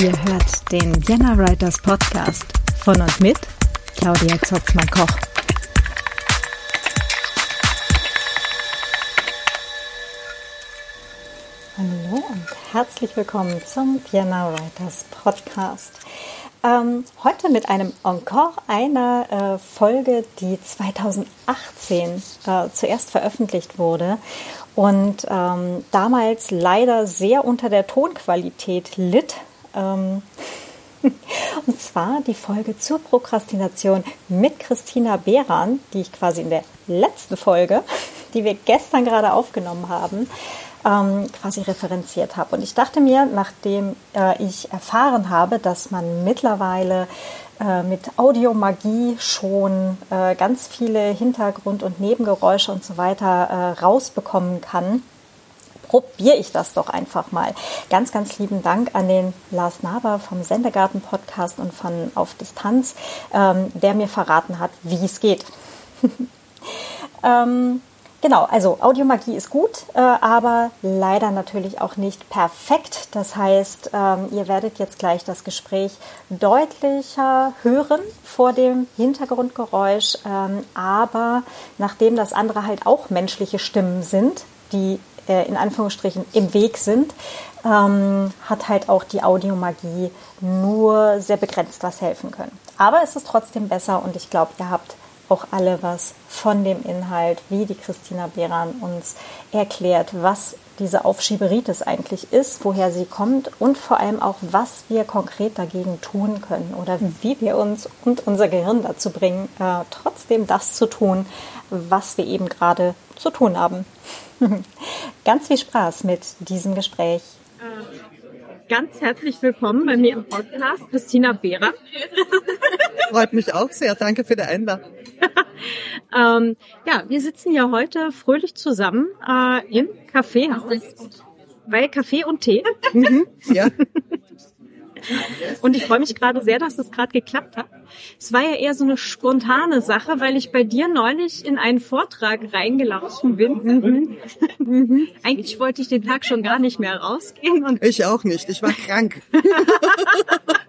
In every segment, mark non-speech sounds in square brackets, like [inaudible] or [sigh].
Ihr hört den Vienna Writers Podcast von und mit Claudia Zotzmann-Koch. Hallo und herzlich willkommen zum Vienna Writers Podcast. Ähm, heute mit einem Encore einer äh, Folge, die 2018 äh, zuerst veröffentlicht wurde und ähm, damals leider sehr unter der Tonqualität litt. Ähm, [laughs] und zwar die Folge zur Prokrastination mit Christina Behran, die ich quasi in der letzten Folge, [laughs] die wir gestern gerade aufgenommen haben, ähm, quasi referenziert habe. Und ich dachte mir, nachdem äh, ich erfahren habe, dass man mittlerweile äh, mit Audiomagie schon äh, ganz viele Hintergrund- und Nebengeräusche und so weiter äh, rausbekommen kann, probiere ich das doch einfach mal. Ganz, ganz lieben Dank an den Lars Naber vom Sendegarten Podcast und von Auf Distanz, ähm, der mir verraten hat, wie es geht. [laughs] ähm, Genau, also Audiomagie ist gut, äh, aber leider natürlich auch nicht perfekt. Das heißt, ähm, ihr werdet jetzt gleich das Gespräch deutlicher hören vor dem Hintergrundgeräusch, ähm, aber nachdem das andere halt auch menschliche Stimmen sind, die in Anführungsstrichen im Weg sind, ähm, hat halt auch die Audiomagie nur sehr begrenzt was helfen können. Aber es ist trotzdem besser und ich glaube, ihr habt auch alle was von dem Inhalt, wie die Christina Behran uns erklärt, was diese Aufschieberitis eigentlich ist, woher sie kommt und vor allem auch, was wir konkret dagegen tun können oder wie wir uns und unser Gehirn dazu bringen, äh, trotzdem das zu tun, was wir eben gerade zu tun haben. [laughs] Ganz viel Spaß mit diesem Gespräch. Ganz herzlich willkommen bei mir im Podcast, Christina Behrer. Freut mich auch sehr. Danke für die Einladung. [laughs] ähm, ja, wir sitzen ja heute fröhlich zusammen äh, im Kaffeehaus. Bei Kaffee und Tee. Mhm, ja. [laughs] Und ich freue mich gerade sehr, dass das gerade geklappt hat. Es war ja eher so eine spontane Sache, weil ich bei dir neulich in einen Vortrag reingelaufen bin. Mhm. Mhm. [laughs] Eigentlich wollte ich den Tag schon gar nicht mehr rausgehen. Und ich auch nicht. Ich war krank. [laughs]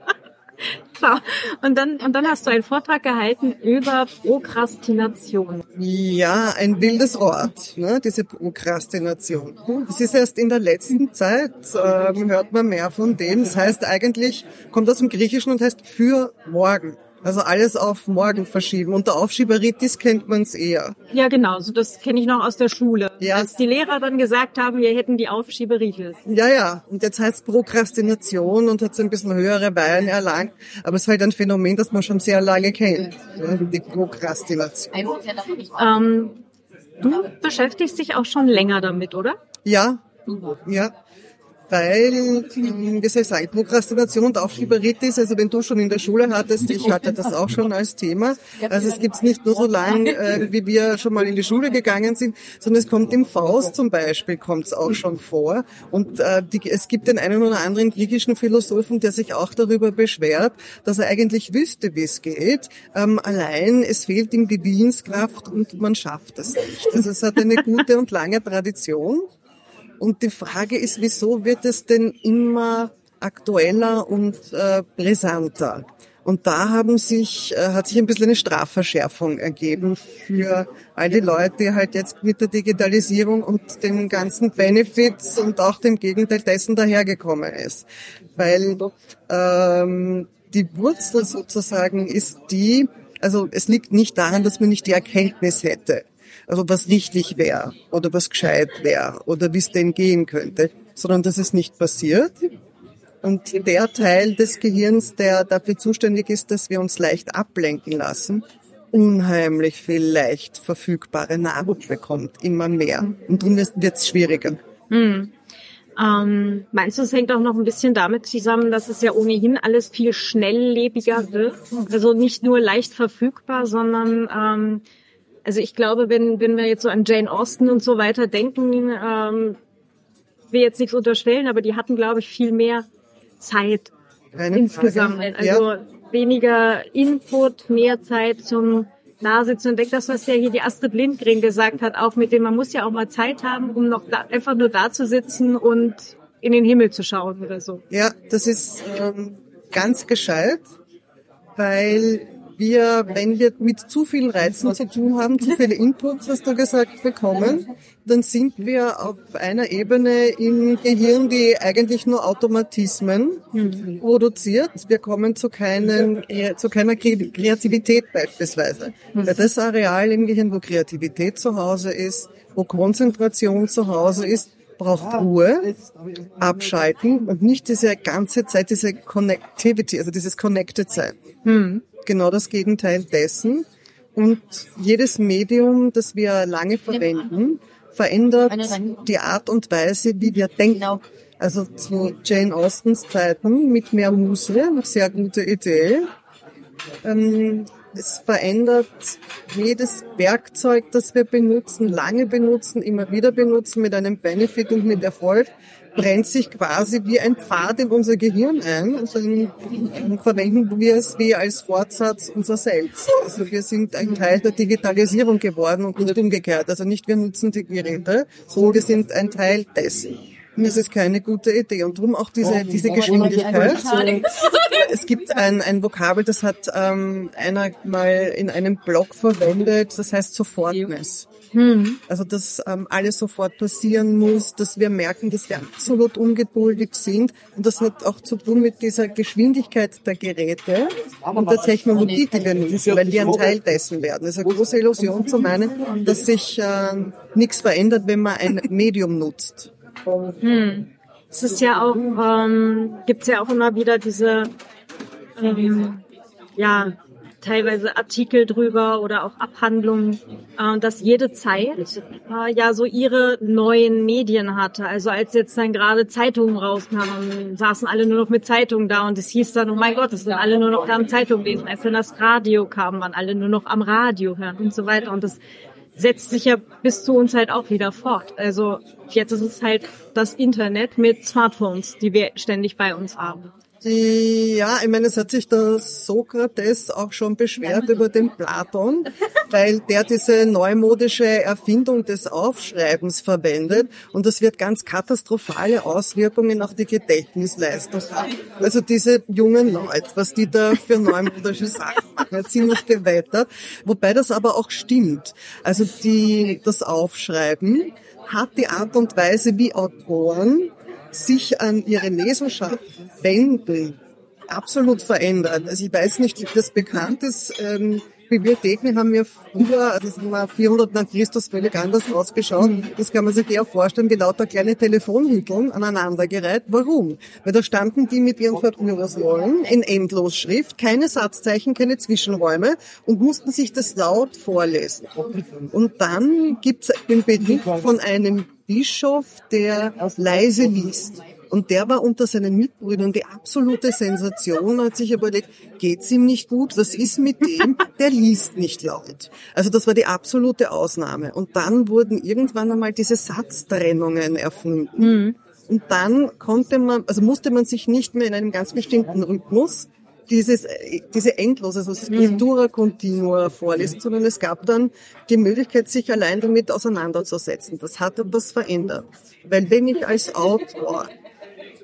Klar. Und dann, und dann hast du einen Vortrag gehalten über Prokrastination. Ja, ein wildes Wort, ne, diese Prokrastination. Es ist erst in der letzten Zeit, ähm, hört man mehr von dem. Das heißt eigentlich, kommt aus dem Griechischen und heißt für morgen. Also alles auf morgen verschieben. Unter Aufschieberitis kennt man es eher. Ja, genau. So das kenne ich noch aus der Schule. Ja. Als die Lehrer dann gesagt haben, wir hätten die Aufschieberitis. Ja, ja. Und jetzt heißt Prokrastination und hat so ein bisschen höhere Beine erlangt. Aber es ist halt ein Phänomen, das man schon sehr lange kennt. Die Prokrastination. Ähm, du beschäftigst dich auch schon länger damit, oder? Ja. Ja weil, wie soll ich sagen, Prokrastination und Aufschieberitis, also wenn du schon in der Schule hattest, ich hatte das auch schon als Thema. Also es gibt's nicht nur so lang, äh, wie wir schon mal in die Schule gegangen sind, sondern es kommt im Faust zum Beispiel, kommt es auch schon vor. Und äh, die, es gibt den einen oder anderen griechischen Philosophen, der sich auch darüber beschwert, dass er eigentlich wüsste, wie es geht. Ähm, allein es fehlt ihm die Willenskraft und man schafft es nicht. Also es hat eine gute und lange Tradition. Und die Frage ist, wieso wird es denn immer aktueller und äh, brisanter? Und da haben sich, äh, hat sich ein bisschen eine Strafverschärfung ergeben für all die Leute, die halt jetzt mit der Digitalisierung und den ganzen Benefits und auch dem Gegenteil dessen dahergekommen ist. Weil ähm, die Wurzel sozusagen ist die, also es liegt nicht daran, dass man nicht die Erkenntnis hätte also was richtig wäre oder was gescheit wäre oder wie es denn gehen könnte, sondern dass es nicht passiert. Und der Teil des Gehirns, der dafür zuständig ist, dass wir uns leicht ablenken lassen, unheimlich viel leicht verfügbare Nahrung bekommt, immer mehr. Und darum wird es schwieriger. Hm. Ähm, meinst du, es hängt auch noch ein bisschen damit zusammen, dass es ja ohnehin alles viel schnelllebiger wird? Also nicht nur leicht verfügbar, sondern ähm, also ich glaube, wenn, wenn wir jetzt so an Jane Austen und so weiter denken, ähm, will jetzt nichts unterstellen, aber die hatten, glaube ich, viel mehr Zeit Keine insgesamt. Frage. Also ja. weniger Input, mehr Zeit zum Nasitzen. Und denke, das, was ja hier die Astrid Lindgren gesagt hat, auch mit dem, man muss ja auch mal Zeit haben, um noch da, einfach nur da zu sitzen und in den Himmel zu schauen oder so. Ja, das ist ähm, ganz gescheit, weil wir, wenn wir mit zu vielen Reizen zu tun haben, zu viele Inputs, hast du gesagt, bekommen, dann sind wir auf einer Ebene im Gehirn, die eigentlich nur Automatismen mhm. produziert. Wir kommen zu, keinen, zu keiner Kreativität beispielsweise. Mhm. Weil das Areal im Gehirn, wo Kreativität zu Hause ist, wo Konzentration zu Hause ist, braucht Ruhe, abschalten und nicht diese ganze Zeit, diese Connectivity, also dieses Connected sein. Mhm genau das Gegenteil dessen. Und jedes Medium, das wir lange verwenden, verändert die Art und Weise, wie wir denken. Genau. Also zu Jane Austens Zeiten mit mehr Muße, eine sehr gute Idee. Ähm, es verändert jedes Werkzeug, das wir benutzen, lange benutzen, immer wieder benutzen, mit einem Benefit und mit Erfolg, brennt sich quasi wie ein Pfad in unser Gehirn ein und dann verwenden wir es wie als Fortsatz unser Selbst. Also wir sind ein Teil der Digitalisierung geworden und nicht umgekehrt. Also nicht wir nutzen die Geräte, sondern wir sind ein Teil dessen. Und das ist keine gute Idee. Und darum auch diese, diese Geschwindigkeit. [laughs] Es gibt ein, ein Vokabel, das hat ähm, einer mal in einem Blog verwendet, das heißt Sofortness. Hm. Also dass ähm, alles sofort passieren muss, dass wir merken, dass wir absolut ungeduldig sind. Und das hat auch zu tun mit dieser Geschwindigkeit der Geräte und der Technologie, die wir nutzen, weil wir ein Teil dessen werden. Es ist eine große Illusion zu meinen, dass sich äh, nichts verändert, wenn man ein Medium nutzt. Hm. Es ist ja auch, ähm, gibt es ja auch immer wieder diese ähm, ja, teilweise Artikel drüber oder auch Abhandlungen, äh, dass jede Zeit äh, ja so ihre neuen Medien hatte. Also als jetzt dann gerade Zeitungen rauskamen, saßen alle nur noch mit Zeitungen da und es hieß dann, oh mein Gott, es sind alle nur noch da am Zeitung lesen. Als dann das Radio kam, waren alle nur noch am Radio hören und so weiter. Und das setzt sich ja bis zu uns halt auch wieder fort. Also jetzt ist es halt das Internet mit Smartphones, die wir ständig bei uns haben. Die, ja, ich meine, es hat sich der Sokrates auch schon beschwert über den Platon, weil der diese neumodische Erfindung des Aufschreibens verwendet und das wird ganz katastrophale Auswirkungen auf die Gedächtnisleistung haben. Also diese jungen Leute, was die da für neumodische Sachen machen, ziemlich gewettert, wobei das aber auch stimmt. Also die, das Aufschreiben hat die Art und Weise, wie Autoren sich an ihre Leserschaft wenden, absolut verändert. Also ich weiß nicht, ob das bekannt ist. Ähm, Bibliotheken haben ja früher, also war 400 nach Christus völlig anders ausgeschaut. Das kann man sich eher vorstellen, wie lauter kleine Telefonhütteln aneinandergereiht. Warum? Weil da standen die mit ihren Verführungsrollen in Endlosschrift, keine Satzzeichen, keine Zwischenräume und mussten sich das laut vorlesen. Und dann gibt's den Bericht von einem Bischof, der leise liest. Und der war unter seinen Mitbrüdern die absolute Sensation, hat sich überlegt, geht's ihm nicht gut? Was ist mit dem? Der liest nicht laut. Also das war die absolute Ausnahme. Und dann wurden irgendwann einmal diese Satztrennungen erfunden. Mhm. Und dann konnte man, also musste man sich nicht mehr in einem ganz bestimmten Rhythmus dieses, diese endlose, das Cultura Continua vorlesen, sondern es gab dann die Möglichkeit, sich allein damit auseinanderzusetzen. Das hat etwas verändert. Weil wenn ich als Autor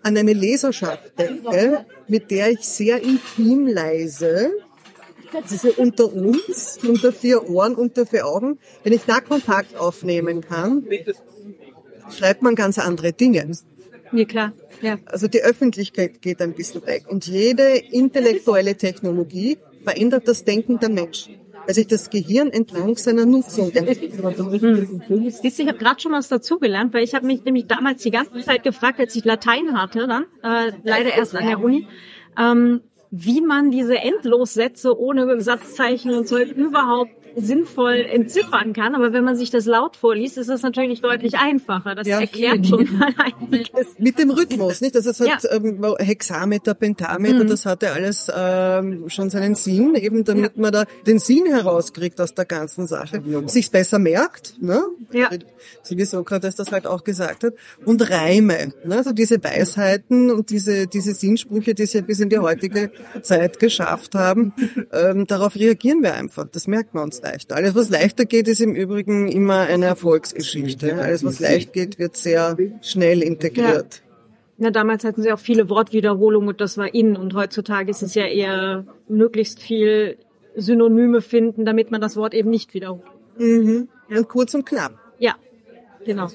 an eine Leserschaft denke, mit der ich sehr intim leise, diese unter uns, unter vier Ohren, unter vier Augen, wenn ich da Kontakt aufnehmen kann, schreibt man ganz andere Dinge. Ja, klar. Ja. Also die Öffentlichkeit geht ein bisschen weg. Und jede intellektuelle Technologie verändert das Denken der Menschen weil sich das Gehirn entlang seiner Nutzung entwickelt. Siehst du, ich habe gerade schon was dazugelernt, weil ich habe mich nämlich damals die ganze Zeit gefragt, als ich Latein hatte, dann äh, leider erst an der Uni, ähm, wie man diese Endlossätze ohne Satzzeichen und Zeug überhaupt sinnvoll entziffern kann. Aber wenn man sich das laut vorliest, ist das natürlich deutlich einfacher. Das ja, erklärt schon mal [laughs] einiges. Mit dem Rhythmus, nicht? Also es hat ja. ähm, Hexameter, Pentameter, mhm. das hatte alles ähm, schon seinen Sinn, eben damit ja. man da den Sinn herauskriegt aus der ganzen Sache, sich's besser merkt, ne? Ja. So wie Sokrates das halt auch gesagt hat. Und Reime, ne? also diese Weisheiten und diese, diese Sinnsprüche, die sie bis in die heutige Zeit geschafft haben, ähm, darauf reagieren wir einfach. Das merkt man uns leichter. Alles, was leichter geht, ist im Übrigen immer eine Erfolgsgeschichte. Alles, was leicht geht, wird sehr schnell integriert. Na, damals hatten sie auch viele Wortwiederholungen und das war in. Und heutzutage ist es ja eher möglichst viel Synonyme finden, damit man das Wort eben nicht wiederholt. Mhm. Und kurz und knapp. Ja, genau.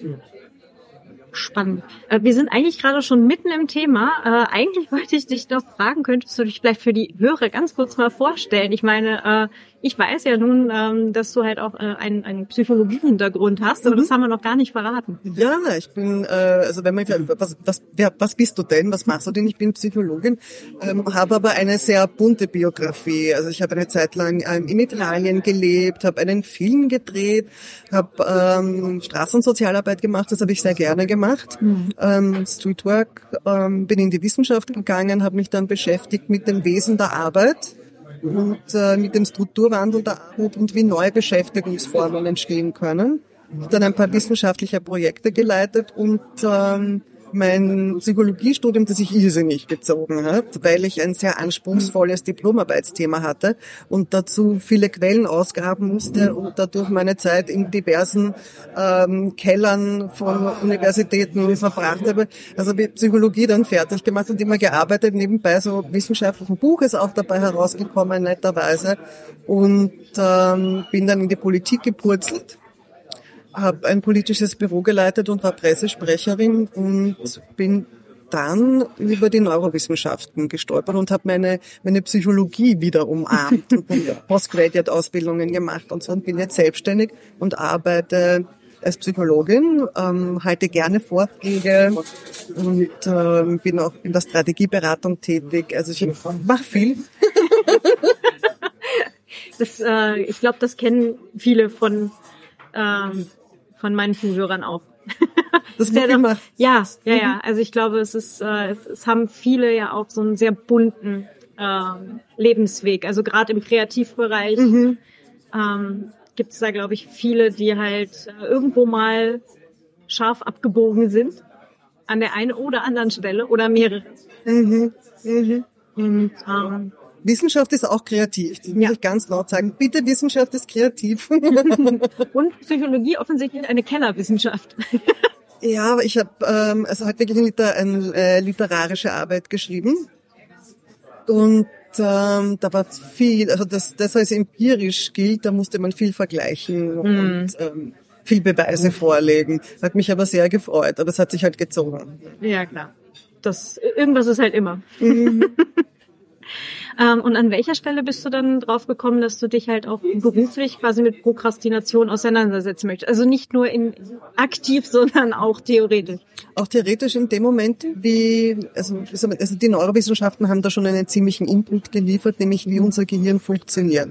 Spannend. Äh, wir sind eigentlich gerade schon mitten im Thema. Äh, eigentlich wollte ich dich noch fragen, könntest du dich vielleicht für die Hörer ganz kurz mal vorstellen? Ich meine, äh, ich weiß ja nun, ähm, dass du halt auch äh, einen, einen Psychologie-Hintergrund hast, aber mhm. das haben wir noch gar nicht verraten. Ja, ich bin, äh, also wenn man, was, was, wer, was bist du denn? Was machst du denn? Ich bin Psychologin, ähm, habe aber eine sehr bunte Biografie. Also ich habe eine Zeit lang ähm, in Italien gelebt, habe einen Film gedreht, habe ähm, Straßensozialarbeit gemacht, das habe ich sehr gerne gemacht. Mhm. Ähm, Streetwork, ähm, bin in die Wissenschaft gegangen, habe mich dann beschäftigt mit dem Wesen der Arbeit und äh, mit dem Strukturwandel der Armut und wie neue Beschäftigungsformen entstehen können. Dann ein paar wissenschaftliche Projekte geleitet und ähm, mein Psychologiestudium, das ich irrsinnig gezogen hat, weil ich ein sehr anspruchsvolles Diplomarbeitsthema hatte und dazu viele Quellen ausgraben musste und dadurch meine Zeit in diversen ähm, Kellern von Universitäten verbracht habe. Also habe Psychologie dann fertig gemacht und immer gearbeitet, nebenbei so wissenschaftlichen Buch ist auch dabei herausgekommen, netterweise. Und ähm, bin dann in die Politik gepurzelt habe ein politisches Büro geleitet und war Pressesprecherin und bin dann über die Neurowissenschaften gestolpert und habe meine, meine Psychologie wieder umarmt und [laughs] Postgraduate-Ausbildungen gemacht und so und bin jetzt selbstständig und arbeite als Psychologin, ähm, halte gerne Vorträge und ähm, bin auch in der Strategieberatung tätig. Also ich mache viel. [laughs] das, äh, ich glaube, das kennen viele von ähm, von meinen Zuhörern auch. [laughs] Das wird immer. Ja, ja, ja. Mhm. Also ich glaube, es ist, äh, es, es haben viele ja auch so einen sehr bunten äh, Lebensweg. Also gerade im Kreativbereich mhm. ähm, gibt es da, glaube ich, viele, die halt äh, irgendwo mal scharf abgebogen sind an der einen oder anderen Stelle oder mehrere. Mhm. Mhm. Und ähm, Wissenschaft ist auch kreativ. Das muss ja. ich ganz laut sagen. Bitte, Wissenschaft ist kreativ. [laughs] Und Psychologie offensichtlich eine Kennerwissenschaft. [laughs] ja, aber ich habe ähm, also halt wirklich eine, eine äh, literarische Arbeit geschrieben. Und ähm, da war viel, also das, das als empirisch gilt, da musste man viel vergleichen mm. und ähm, viel Beweise vorlegen. Hat mich aber sehr gefreut, aber es hat sich halt gezogen. Ja, klar. Das, irgendwas ist halt immer. Mhm. [laughs] Ähm, und an welcher Stelle bist du dann drauf gekommen, dass du dich halt auch beruflich quasi mit Prokrastination auseinandersetzen möchtest? Also nicht nur in aktiv, [laughs] sondern auch theoretisch. Auch theoretisch in dem Moment, wie, also, also die Neurowissenschaften haben da schon einen ziemlichen Input geliefert, nämlich wie unser Gehirn funktioniert.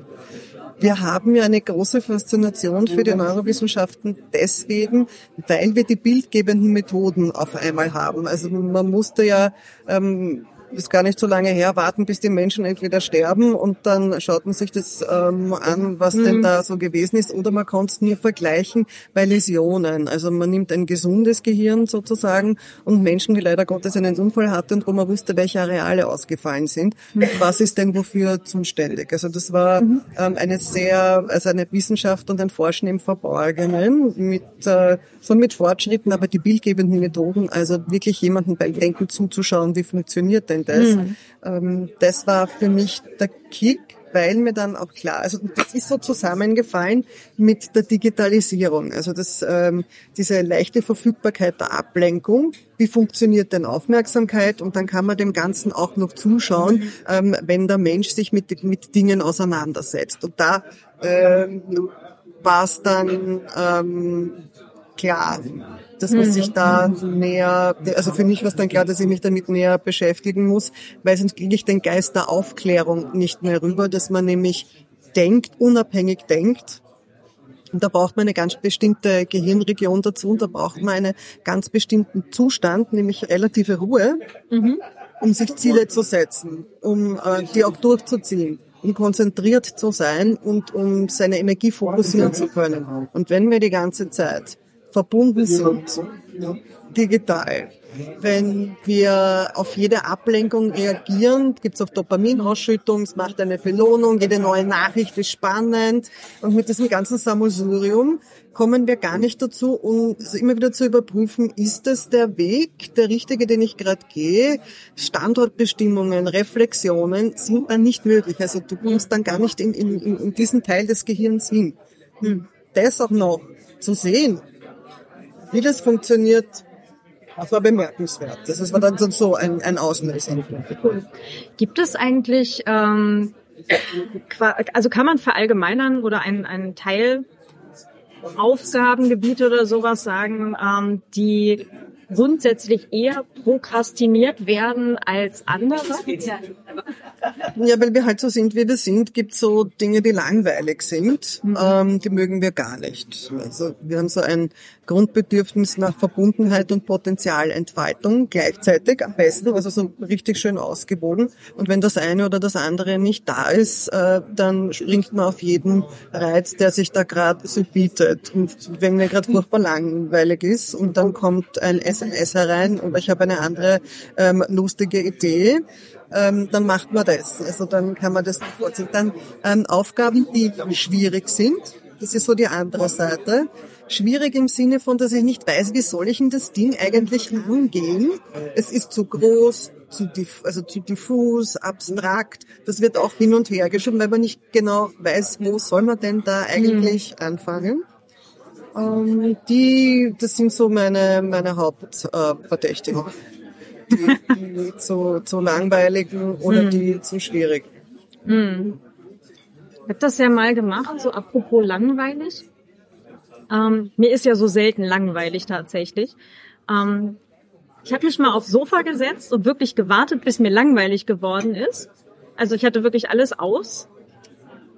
Wir haben ja eine große Faszination für die Neurowissenschaften deswegen, weil wir die bildgebenden Methoden auf einmal haben. Also man musste ja ähm, ist gar nicht so lange her, warten, bis die Menschen entweder sterben und dann schaut man sich das ähm, an, was mhm. denn da so gewesen ist, oder man kann es nur vergleichen bei Läsionen. Also man nimmt ein gesundes Gehirn sozusagen und Menschen, die leider Gottes einen Unfall hatten und wo man wusste, welche Areale ausgefallen sind, mhm. was ist denn wofür zuständig. Also das war mhm. ähm, eine sehr, also eine Wissenschaft und ein Forschen im Verborgenen mit äh, so mit Fortschritten, aber die bildgebenden Methoden, also wirklich jemanden beim Denken zuzuschauen, wie funktioniert denn das? Mhm. Ähm, das war für mich der Kick, weil mir dann auch klar, also das ist so zusammengefallen mit der Digitalisierung, also das, ähm, diese leichte Verfügbarkeit der Ablenkung, wie funktioniert denn Aufmerksamkeit und dann kann man dem Ganzen auch noch zuschauen, ähm, wenn der Mensch sich mit, mit Dingen auseinandersetzt. Und da ähm, war es dann ähm, klar, dass man sich da näher, also für mich war es dann klar, dass ich mich damit näher beschäftigen muss, weil sonst kriege ich den Geist der Aufklärung nicht mehr rüber, dass man nämlich denkt, unabhängig denkt. Und da braucht man eine ganz bestimmte Gehirnregion dazu und da braucht man einen ganz bestimmten Zustand, nämlich relative Ruhe, mhm. um sich Ziele zu setzen, um äh, die auch durchzuziehen um konzentriert zu sein und um seine Energie fokussieren zu können. Und wenn wir die ganze Zeit verbunden sind, digital. Wenn wir auf jede Ablenkung reagieren, gibt es auch Dopaminausschüttung, es macht eine Belohnung, jede neue Nachricht ist spannend. Und mit diesem ganzen Sammelsurium kommen wir gar nicht dazu, um immer wieder zu überprüfen, ist das der Weg, der richtige, den ich gerade gehe? Standortbestimmungen, Reflexionen sind dann nicht möglich. Also du kommst dann gar nicht in, in, in diesen Teil des Gehirns hin. Hm. Das auch noch zu sehen, wie das funktioniert, das war bemerkenswert. Das war dann so ein, ein Auslöser. Gibt es eigentlich, ähm, also kann man verallgemeinern oder einen, einen Teil Aufgabengebiete oder sowas sagen, ähm, die grundsätzlich eher prokrastiniert werden als andere? Ja, weil wir halt so sind, wie wir sind, gibt so Dinge, die langweilig sind, mhm. ähm, die mögen wir gar nicht. Also wir haben so ein Grundbedürfnis nach Verbundenheit und Potenzialentfaltung gleichzeitig am besten, also so richtig schön ausgewogen. Und wenn das eine oder das andere nicht da ist, äh, dann springt man auf jeden Reiz, der sich da gerade so bietet. Und wenn mir gerade furchtbar langweilig ist und dann kommt ein SMS herein und ich habe eine andere ähm, lustige Idee, ähm, dann macht man das. Also dann kann man das vorziehen. Dann ähm, Aufgaben, die schwierig sind. Das ist so die andere Seite. Schwierig im Sinne von, dass ich nicht weiß, wie soll ich in das Ding eigentlich angehen. Es ist zu groß, zu, diff also zu diffus, abstrakt. Das wird auch hin und her geschoben, weil man nicht genau weiß, wo soll man denn da eigentlich mhm. anfangen. Ähm, die, das sind so meine, meine Hauptverdächtigen. Äh, die, die [laughs] zu, zu langweiligen oder mhm. die zu schwierig. Mhm. Ich habe das ja mal gemacht, so apropos langweilig. Ähm, mir ist ja so selten langweilig tatsächlich. Ähm, ich habe mich mal aufs Sofa gesetzt und wirklich gewartet, bis mir langweilig geworden ist. Also ich hatte wirklich alles aus.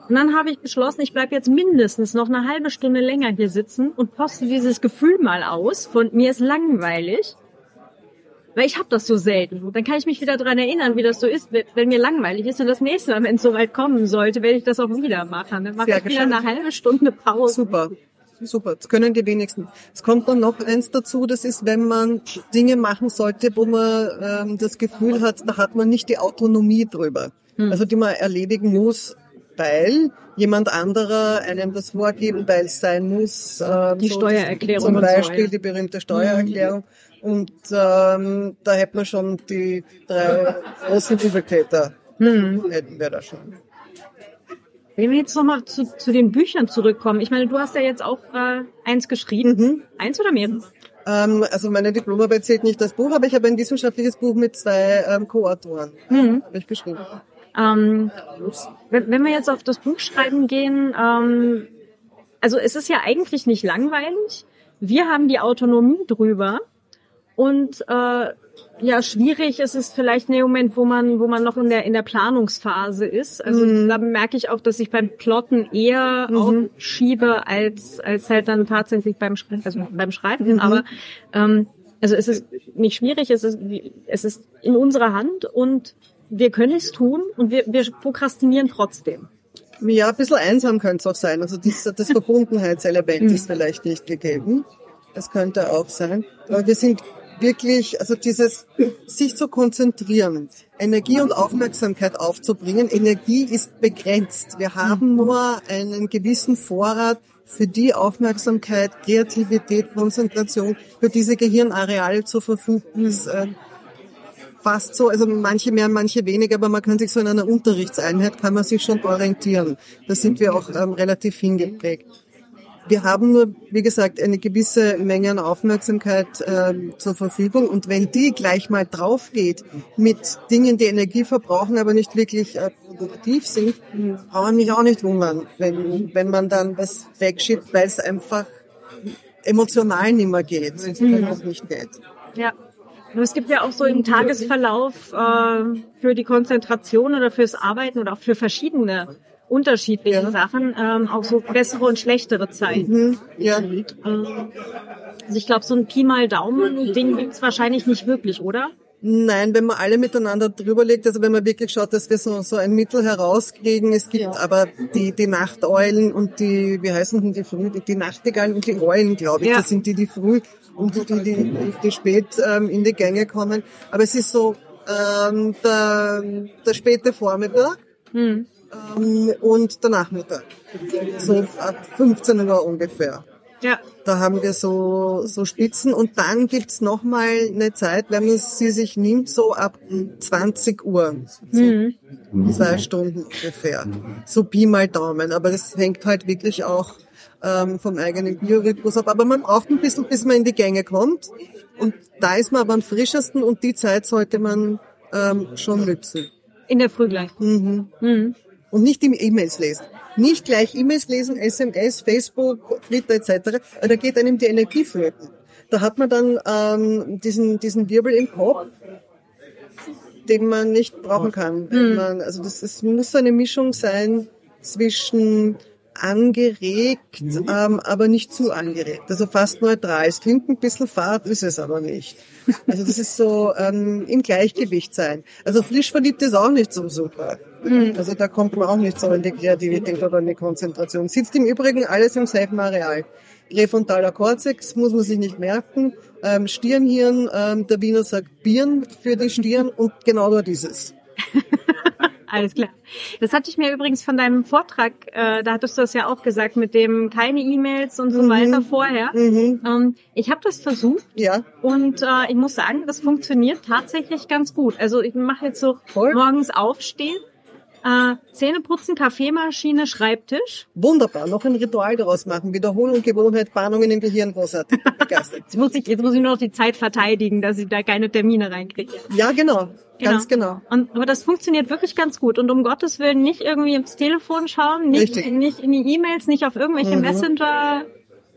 Und dann habe ich beschlossen, ich bleibe jetzt mindestens noch eine halbe Stunde länger hier sitzen und poste dieses Gefühl mal aus von mir ist langweilig. Weil ich habe das so selten. Und dann kann ich mich wieder dran erinnern, wie das so ist, wenn mir langweilig ist. Und das nächste Mal, wenn es soweit kommen sollte, werde ich das auch wieder machen. Dann mache ich wieder eine halbe Stunde Pause. Super. Super, das können die wenigsten. Es kommt dann noch eins dazu, das ist, wenn man Dinge machen sollte, wo man ähm, das Gefühl hat, da hat man nicht die Autonomie drüber. Hm. Also die man erledigen muss, weil jemand anderer einem das vorgeben, weil es sein muss. Ähm, die so Steuererklärung. Zum Beispiel die berühmte Steuererklärung. Mhm. Und ähm, da hätte man schon die drei großen Übeltäter, hm. hätten wir da schon. Wenn wir jetzt nochmal zu, zu den Büchern zurückkommen. Ich meine, du hast ja jetzt auch äh, eins geschrieben. Mhm. Eins oder mehrere? Ähm, also meine Diplomarbeit zählt nicht das Buch, aber ich habe ein wissenschaftliches Buch mit zwei ähm, Co-Autoren mhm. ich geschrieben. Ähm, wenn, wenn wir jetzt auf das Buchschreiben gehen, ähm, also es ist ja eigentlich nicht langweilig. Wir haben die Autonomie drüber. Und äh, ja, schwierig ist es vielleicht in dem Moment, wo man, wo man noch in der in der Planungsphase ist. Also mhm. da merke ich auch, dass ich beim Plotten eher mhm. aufschiebe als als halt dann tatsächlich beim Schreiben, also beim Schreiben. Mhm. Aber ähm, also es ist nicht schwierig, es ist es ist in unserer Hand und wir können es tun und wir, wir prokrastinieren trotzdem. Ja, ein bisschen einsam könnte es auch sein. Also das, das Verbundenheitselement mhm. ist vielleicht nicht gegeben. Das könnte auch sein. Aber wir sind wirklich, also dieses sich zu konzentrieren, Energie und Aufmerksamkeit aufzubringen. Energie ist begrenzt. Wir haben nur einen gewissen Vorrat für die Aufmerksamkeit, Kreativität, Konzentration, für diese Gehirnareale zur Verfügung ist äh, fast so, also manche mehr, manche weniger, aber man kann sich so in einer Unterrichtseinheit, kann man sich schon orientieren. Da sind wir auch ähm, relativ hingeprägt. Wir haben nur, wie gesagt, eine gewisse Menge an Aufmerksamkeit äh, zur Verfügung und wenn die gleich mal drauf geht mit Dingen, die Energie verbrauchen, aber nicht wirklich äh, produktiv sind, braucht man mich auch nicht wundern, wenn, wenn man dann was wegschiebt, weil es einfach emotional nicht mehr geht, wenn es mhm. nicht geht. Ja. Es gibt ja auch so im Tagesverlauf äh, für die Konzentration oder fürs Arbeiten oder auch für verschiedene unterschiedliche ja. Sachen, ähm, auch so bessere und schlechtere Zeiten. Mhm. Ja. Ähm, also ich glaube, so ein Pi mal Daumen-Ding gibt's wahrscheinlich nicht wirklich, oder? Nein, wenn man alle miteinander drüber legt, also wenn man wirklich schaut, dass wir so, so ein Mittel herauskriegen, es gibt aber die, die Nachteulen und die, wie heißen denn die früh, die Nachtigallen und die Eulen, glaube ich, Ja. das sind die, die früh und die, die, die, die spät ähm, in die Gänge kommen. Aber es ist so ähm, der, der späte Vormittag Hm. Ähm, und der Nachmittag. So ab 15 Uhr ungefähr. Ja. Da haben wir so, so Spitzen und dann gibt's noch mal eine Zeit, wenn man sie sich nimmt, so ab 20 Uhr. So Mhm. zwei Stunden ungefähr. So Pi mal Daumen. Aber das hängt halt wirklich auch ähm, vom eigenen Biorhythmus ab. Aber man braucht ein bisschen, bis man in die Gänge kommt. Und da ist man aber am frischesten und die Zeit sollte man ähm, schon nützen. In der Früh gleich. Mhm. Mhm. Und nicht im E-Mails lesen. Nicht gleich E-Mails lesen, SMS, Facebook, Twitter etc. Da geht einem die Energie flöten. Da hat man dann ähm, diesen, diesen Wirbel im Kopf, den man nicht brauchen kann. Wenn Man, also das ist, muss eine Mischung sein zwischen angeregt, ähm, aber nicht zu angeregt. Also fast neutral. Es klingt ein bisschen fad, ist es aber nicht. Also das ist so ähm, im Gleichgewicht sein. Also frisch verliebt ist auch nicht so super. Also da kommt man auch nicht so in die Kreativität oder in die Konzentration. Sitzt im Übrigen alles im selben Areal. Präfrontaler Kortex muss man sich nicht merken. Ähm, Stirnhirn, ähm, der Wiener sagt Birn für die Stirn und genau dort ist es. [laughs] Alles klar. Das hatte ich mir übrigens von deinem Vortrag, äh, da hattest du das ja auch gesagt, mit dem keine E-Mails und so weiter vorher. Mhm. Ähm, ich habe das versucht Ja, und äh, ich muss sagen, das funktioniert tatsächlich ganz gut. Also ich mache jetzt so Voll. morgens aufstehen, äh, Zähne putzen, Kaffeemaschine, Schreibtisch. wunderbar. Noch ein Ritual daraus machen. Wiederholung, Gewohnheit, Bahnungen im Gehirn, großartig. [laughs] Begeistert. Jetzt muss ich, jetzt muss ich nur noch die Zeit verteidigen, dass ich da keine Termine reinkriege. Ja, genau. Ganz genau. Und, aber das funktioniert wirklich ganz gut. Und um Gottes Willen nicht irgendwie ins Telefon schauen, nicht, Richtig. nicht in die E-Mails, nicht auf irgendwelche Messenger.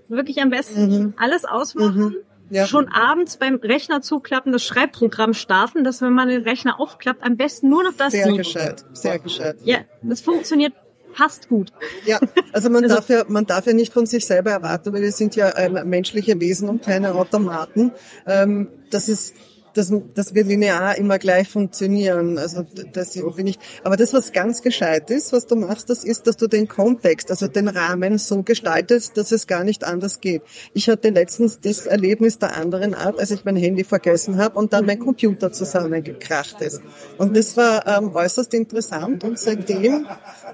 Wirklich am besten alles ausmachen. Ja. Schon abends beim Rechner zuklappen, das Schreibprogramm starten, dass wenn man den Rechner aufklappt, am besten nur noch das Sehr sieht. gescheit. Sehr gescheit. Ja, das funktioniert fast gut. Ja, also man [laughs] Also- darf ja, man darf ja nicht von sich selber erwarten, weil wir sind ja ähm, menschliche Wesen und keine Automaten. Ähm, das ist dass, dass wir linear immer gleich funktionieren. Also das irgendwie nicht. Aber das, was ganz gescheit ist, was du machst, das ist, dass du den Kontext, also den Rahmen so gestaltest, dass es gar nicht anders geht. Ich hatte letztens das Erlebnis der anderen Art, als ich mein Handy vergessen habe und dann mein Computer zusammengekracht ist. Und das war ähm, äußerst interessant und seitdem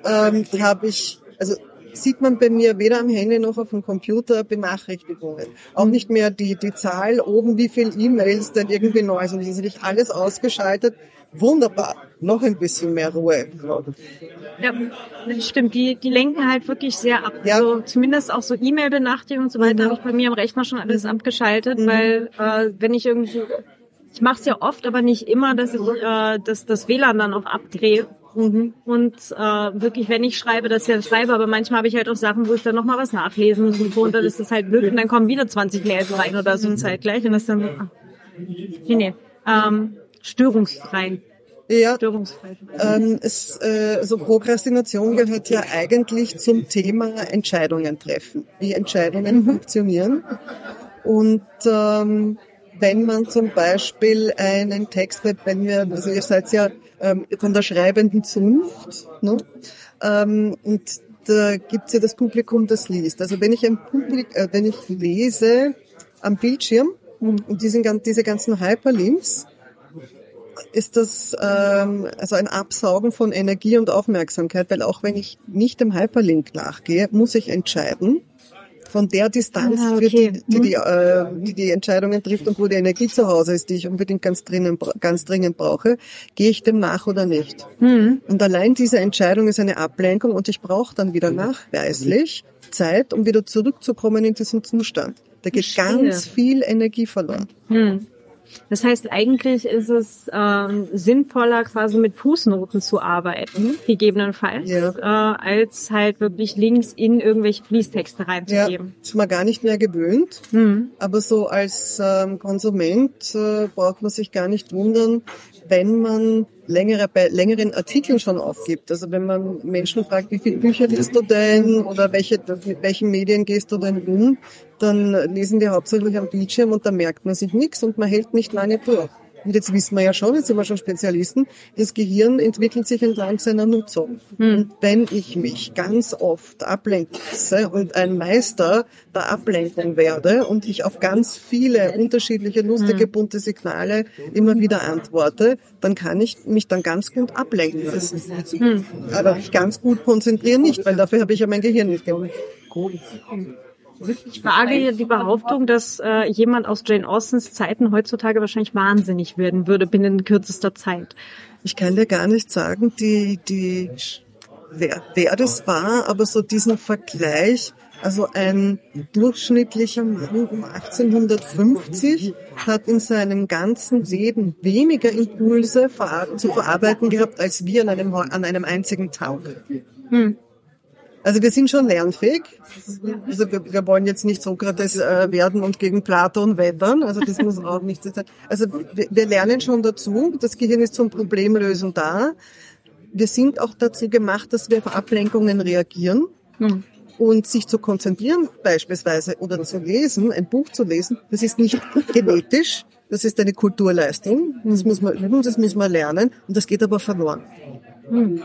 ähm, habe ich, also sieht man bei mir weder am Handy noch auf dem Computer Benachrichtigungen. Auch nicht mehr die, die Zahl oben, wie viel E-Mails denn irgendwie neu sind. Das ist wirklich alles ausgeschaltet. Wunderbar. Noch ein bisschen mehr Ruhe. Ja, das stimmt. Die, die lenken halt wirklich sehr ab. Ja. Also zumindest auch so E-Mail-Benachrichtigungen und so weiter habe ich bei mir am Rechner schon alles abgeschaltet, weil äh, wenn ich irgendwie, ich mache es ja oft, aber nicht immer, dass ich äh, das, das WLAN dann auch abdrehe. Mhm. Und äh, wirklich, wenn ich schreibe, dass ich ja schreibe, aber manchmal habe ich halt auch Sachen, wo ich dann nochmal was nachlesen muss und so, und dann ist das halt blöd und dann kommen wieder 20 Mails rein oder so zeitgleich und das ist dann, ah, nee, nee, ähm, störungsfrei, Ja, störungsfrei. ähm, es, äh, also Prokrastination gehört ja eigentlich zum Thema Entscheidungen treffen, wie Entscheidungen funktionieren. Und ähm, wenn man zum Beispiel einen Text, wenn wir, also ihr seid ja ähm, von der schreibenden Zunft, ne? ähm, und da gibt's ja das Publikum, das liest. Also wenn ich ein Publik, äh, wenn ich lese am Bildschirm und diesen, diese ganzen Hyperlinks, ist das ähm, also ein Absaugen von Energie und Aufmerksamkeit, weil auch wenn ich nicht dem Hyperlink nachgehe, muss ich entscheiden von der Distanz, Ah, okay. die, die, die, äh, die die Entscheidungen trifft und wo die Energie zu Hause ist, die ich unbedingt ganz dringend, ganz dringend brauche, gehe ich dem nach oder nicht. Mhm. Und allein diese Entscheidung ist eine Ablenkung und ich brauche dann wieder nachweislich Zeit, um wieder zurückzukommen in diesen Zustand. Da geht ganz viel Energie verloren. Hm. Das heißt, eigentlich ist es ähm, sinnvoller, quasi mit Fußnoten zu arbeiten, gegebenenfalls, Ja. äh, als halt wirklich Links in irgendwelche Fließtexte Ja, reinzugeben. ist man gar nicht mehr gewöhnt. Hm. Aber so als ähm, Konsument äh, braucht man sich gar nicht wundern, wenn man längere, bei längeren Artikeln schon aufgibt. Also wenn man Menschen fragt, wie viele Bücher liest du denn oder welche, mit welchen Medien gehst du denn um, dann lesen die hauptsächlich am Bildschirm und da merkt man sich nichts und man hält nicht lange durch. Und jetzt wissen wir ja schon, jetzt sind wir schon Spezialisten, das Gehirn entwickelt sich entlang seiner Nutzung. Hm. Und wenn ich mich ganz oft ablenken lasse und ein Meister der Ablenkung werde und ich auf ganz viele unterschiedliche, lustige, hm. bunte Signale immer wieder antworte, dann kann ich mich dann ganz gut ablenken lassen. Hm. Aber ich ganz gut konzentrieren nicht, weil dafür habe ich ja mein Gehirn nicht gemacht. Ich wage die Behauptung, dass äh, jemand aus Jane Austens Zeiten heutzutage wahrscheinlich wahnsinnig werden würde binnen kürzester Zeit. Ich kann dir gar nicht sagen, die, die, wer, wer das war, aber so diesen Vergleich, also ein durchschnittlicher Mann um 1850 hat in seinem ganzen Leben weniger Impulse zu verarbeiten gehabt als wir an einem, an einem einzigen Tag. Hm. Also wir sind schon lernfähig. Also wir, wir wollen jetzt nicht Sokrates äh, werden und gegen Platon wettern. Also das muss auch nicht sein. Also wir, wir lernen schon dazu. Das Gehirn ist zum Problemlösen da. Wir sind auch dazu gemacht, dass wir auf Ablenkungen reagieren. Hm. Und sich zu konzentrieren beispielsweise oder zu lesen, ein Buch zu lesen, das ist nicht genetisch, das ist eine Kulturleistung. Das muss man üben, das muss man lernen und das geht aber verloren. Hm.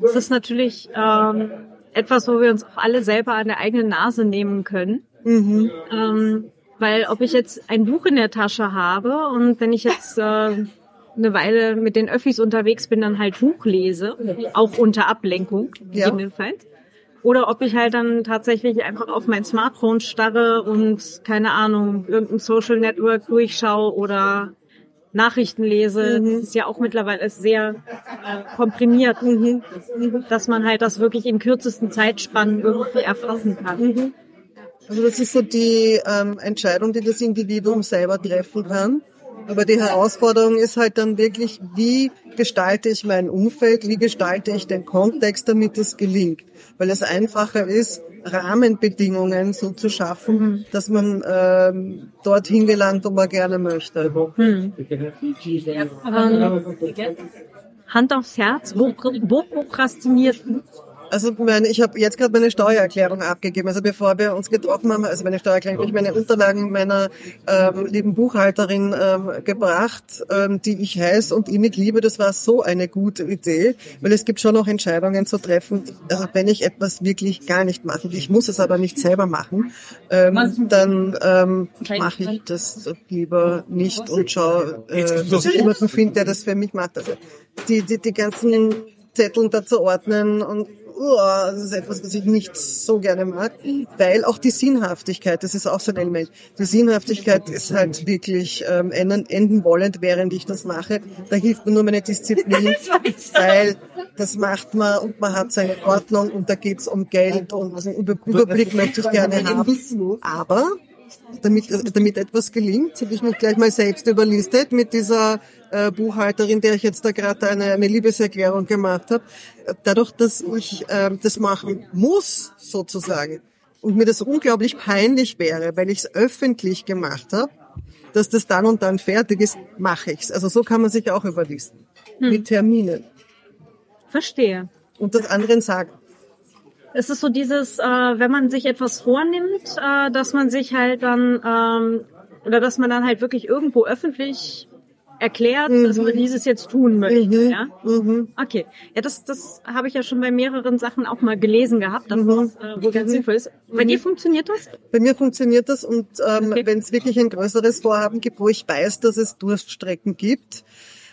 Das ist natürlich ähm, etwas, wo wir uns auch alle selber an der eigenen Nase nehmen können. Mhm. Ähm, weil ob ich jetzt ein Buch in der Tasche habe und wenn ich jetzt äh, eine Weile mit den Öffis unterwegs bin, dann halt Buch lese, auch unter Ablenkung, gegebenenfalls. Ja. Oder ob ich halt dann tatsächlich einfach auf mein Smartphone starre und keine Ahnung, irgendein Social Network durchschaue oder Nachrichten lese. Mhm. Das ist ja auch mittlerweile sehr äh, komprimiert, mhm. dass man halt das wirklich in kürzesten Zeitspannen irgendwie erfassen kann. Mhm. Also das ist so die ähm, Entscheidung, die das Individuum selber treffen kann. Aber die Herausforderung ist halt dann wirklich, wie gestalte ich mein Umfeld, wie gestalte ich den Kontext, damit es gelingt. Weil es einfacher ist, Rahmenbedingungen so zu schaffen, mhm. dass man ähm, dorthin gelangt, wo man gerne möchte. Mhm. Hand aufs Herz, wo, wo prokrastinierst du? Also meine, ich habe jetzt gerade meine Steuererklärung abgegeben. Also bevor wir uns getroffen haben, also meine Steuererklärung, ich meine Unterlagen meiner ähm, lieben Buchhalterin ähm, gebracht, ähm, die ich heiß und innig liebe. Das war so eine gute Idee, weil es gibt schon noch Entscheidungen zu treffen. Also wenn ich etwas wirklich gar nicht mache, ich muss es aber nicht selber machen, ähm, dann ähm, mache ich das lieber nicht und schaue, äh, dass ich jemanden finde, der das für mich macht. Also die, die, die ganzen Zetteln da zu ordnen und oh, das ist etwas, was ich nicht so gerne mag, weil auch die Sinnhaftigkeit, das ist auch so ein Element. Die Sinnhaftigkeit ist halt wirklich ähm, enden, enden wollend, während ich das mache. Da hilft mir nur meine Disziplin, [laughs] weil das macht man und man hat seine Ordnung und da geht's um Geld und also Überblick möchte ich gerne haben. Aber damit, damit etwas gelingt, habe ich mich gleich mal selbst überlistet mit dieser äh, Buchhalterin, der ich jetzt da gerade eine, eine Liebeserklärung gemacht habe. Dadurch, dass ich äh, das machen muss, sozusagen, und mir das unglaublich peinlich wäre, weil ich es öffentlich gemacht habe, dass das dann und dann fertig ist, mache ich's. Also so kann man sich auch überlisten. Hm. Mit Terminen. Verstehe. Und das anderen sagen. Es ist so dieses, äh, wenn man sich etwas vornimmt, äh, dass man sich halt dann ähm, oder dass man dann halt wirklich irgendwo öffentlich erklärt, mhm. dass man dieses jetzt tun möchte. Mhm. Ja? Mhm. Okay. Ja, das, das habe ich ja schon bei mehreren Sachen auch mal gelesen gehabt, dass mhm. das äh, wohl ganz sinnvoll ist. Bei dir funktioniert das? Bei mir funktioniert das und ähm, okay. wenn es wirklich ein größeres Vorhaben gibt, wo ich weiß, dass es Durststrecken gibt,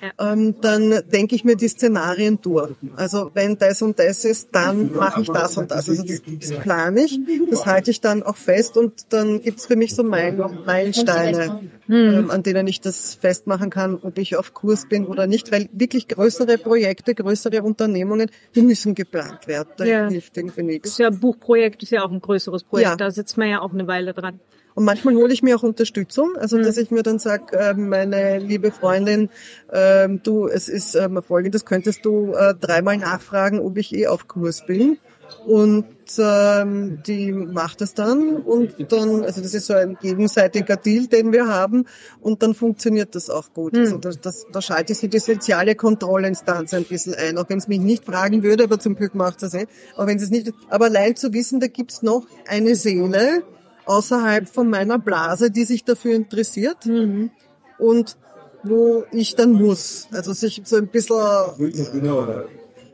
ja. ähm, dann denke ich mir die Szenarien durch. Also wenn das und das ist, dann mache ich das und das. Also das, das plane ich, das halte ich dann auch fest und dann gibt's für mich so Meilensteine, ähm, an denen ich das festmachen kann, ob ich auf Kurs bin oder nicht, weil wirklich größere Projekte, größere Unternehmungen, die müssen geplant werden. Da ja. hilft irgendwie nichts. Das ist ja ein Buchprojekt, ist ja auch ein größeres Projekt, ja. da sitzt man ja auch eine Weile dran. Und manchmal hole ich mir auch Unterstützung, also dass mhm. ich mir dann sage, äh, meine liebe Freundin, äh, du, es ist ähm, folgendes, könntest du äh, dreimal nachfragen, ob ich eh auf Kurs bin. Und ähm, die macht es dann und dann, also das ist so ein gegenseitiger Deal, den wir haben und dann funktioniert das auch gut. Mhm. Also das, das, da schalte ich so die soziale Kontrollinstanz ein bisschen ein, auch wenn es mich nicht fragen würde, aber zum Glück macht das eh. Aber wenn es nicht, aber allein zu wissen, da gibt's noch eine Seele, außerhalb von meiner Blase, die sich dafür interessiert. Mhm. Und wo ich dann muss. Also sich so ein bisschen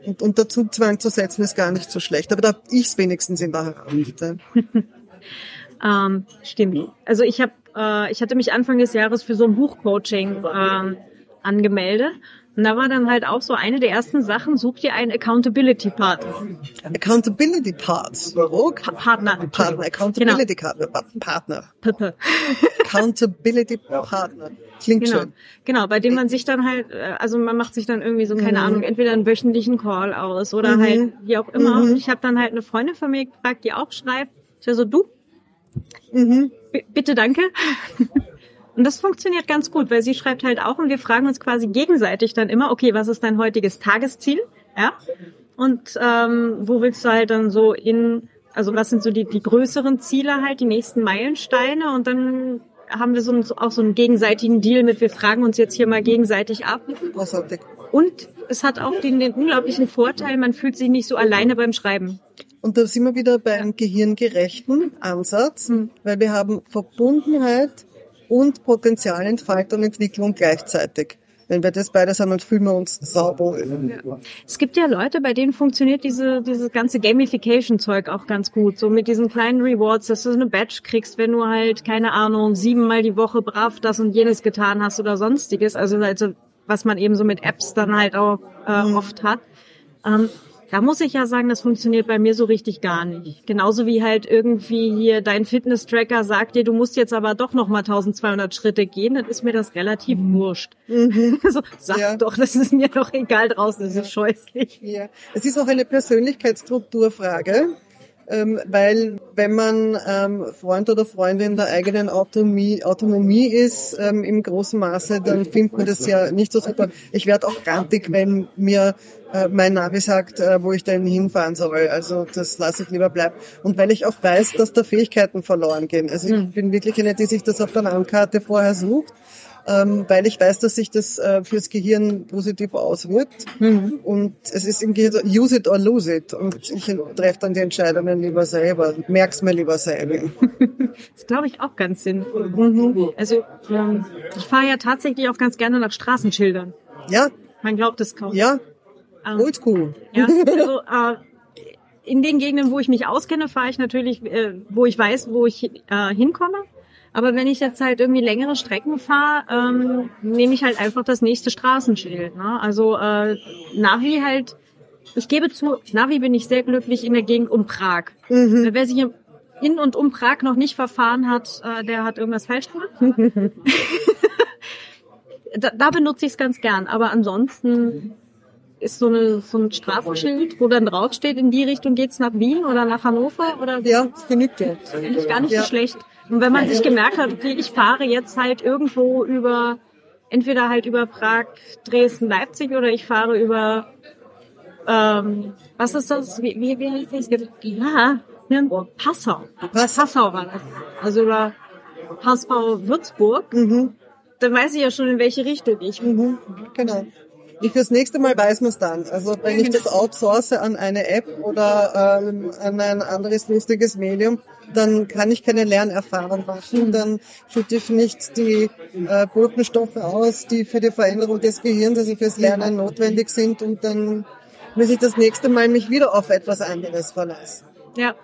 und unter Zugzwang zu setzen ist gar nicht so schlecht. Aber da habe ich es wenigstens in der Hand. [laughs] ähm, stimmt. Also ich habe, äh, ich hatte mich Anfang des Jahres für so ein Buchcoaching ähm, angemeldet und da war dann halt auch so eine der ersten Sachen, such dir einen Accountability Partner. Accountability Partner. Oh, Partner. Partner. Accountability genau. Partner. Partner. Accountability [laughs] Partner. Klingt genau. schön. Genau, bei dem man sich dann halt, äh, also man macht sich dann irgendwie so, keine mhm. Ahnung, entweder einen wöchentlichen Call aus oder mhm. halt wie auch immer. Mhm. Und ich habe dann halt eine Freundin von mir gefragt, die auch schreibt. Ich war so, du? Mhm. Bitte danke. Und das funktioniert ganz gut, weil sie schreibt halt auch und wir fragen uns quasi gegenseitig dann immer, okay, was ist dein heutiges Tagesziel? Ja. Und ähm, wo willst du halt dann so in, also was sind so die, die größeren Ziele halt, die nächsten Meilensteine und dann haben wir so, einen, auch so einen gegenseitigen Deal mit, wir fragen uns jetzt hier mal gegenseitig ab. Und es hat auch den, den unglaublichen Vorteil, man fühlt sich nicht so alleine beim Schreiben. Und da sind wir wieder beim gehirngerechten Ansatz, mhm. weil wir haben Verbundenheit und Potenzialentfaltung und Entwicklung gleichzeitig. Wenn wir das beides haben, dann fühlen wir uns sauber. Ja. Es gibt ja Leute, bei denen funktioniert diese, dieses ganze Gamification-Zeug auch ganz gut. So mit diesen kleinen Rewards, dass du eine Badge kriegst, wenn du halt, keine Ahnung, siebenmal die Woche brav das und jenes getan hast oder sonstiges. Also, also was man eben so mit Apps dann halt auch äh, mhm. oft hat. Ähm, da muss ich ja sagen, das funktioniert bei mir so richtig gar nicht. Genauso wie halt irgendwie hier dein Fitness-Tracker sagt dir, du musst jetzt aber doch noch mal 1200 Schritte gehen, dann ist mir das relativ mhm. wurscht. Mhm. [laughs] Also sag ja. doch, das ist mir doch egal draußen, das ist scheußlich. Ja. Es ist auch eine Persönlichkeitsstrukturfrage ähm, weil wenn man ähm, Freund oder Freundin der eigenen Autonomie, Autonomie ist ähm, im großen Maße, dann findet man das ja nicht so super. Ich werde auch grantig, wenn mir äh, mein Navi sagt, äh, wo ich denn hinfahren soll. Also das lasse ich lieber bleiben. Und weil ich auch weiß, dass da Fähigkeiten verloren gehen. Also ich hm. bin wirklich eine, die sich das auf der Landkarte vorher sucht ähm, weil ich weiß, dass sich das äh, fürs Gehirn positiv auswirkt. Mhm. Und es ist im Gehirn use it or lose it. Und ich treffe dann die Entscheidungen lieber selber, merk's mir lieber selber. [laughs] das glaube ich auch ganz sinnvoll. Mhm. Also ähm, ich fahre ja tatsächlich auch ganz gerne nach Straßenschildern. Ja. Man glaubt es kaum. Ja. Ähm, Oldschool. Ja, [laughs] also äh, in den Gegenden, wo ich mich auskenne, fahre ich natürlich, äh, wo ich weiß, wo ich äh, hinkomme. Aber wenn ich jetzt halt irgendwie längere Strecken fahre, ähm, nehme ich halt einfach das nächste Straßenschild. Ne? Also äh, Navi halt, ich gebe zu, Navi bin ich sehr glücklich in der Gegend um Prag. Mhm. Wer sich in und um Prag noch nicht verfahren hat, äh, der hat irgendwas falsch gemacht. [laughs] [laughs] da, da benutze ich es ganz gern. Aber ansonsten ist so, eine, so ein Straßenschild, wo dann draufsteht, in die Richtung geht's nach Wien oder nach Hannover oder Ja, das genügt ja. Finde ich gar nicht ja. so schlecht. Und wenn man sich gemerkt hat, okay, ich fahre jetzt halt irgendwo über, entweder halt über Prag, Dresden, Leipzig oder ich fahre über, ähm, was ist das? Wie, wie, wie heißt das? Ja, ne? Passau. Was? Passau war das. Also über Passau, Würzburg. Mhm. Dann weiß ich ja schon, in welche Richtung ich. Mhm. Genau. Ich fürs nächste Mal weiß man es dann. Also wenn ich das outsource an eine App oder ähm, an ein anderes lustiges Medium, dann kann ich keine Lernerfahrung machen. Dann schütte ich nicht die äh, Botenstoffe aus, die für die Veränderung des Gehirns, also fürs Lernen notwendig sind. Und dann muss ich das nächste Mal mich wieder auf etwas anderes verlassen. Ja.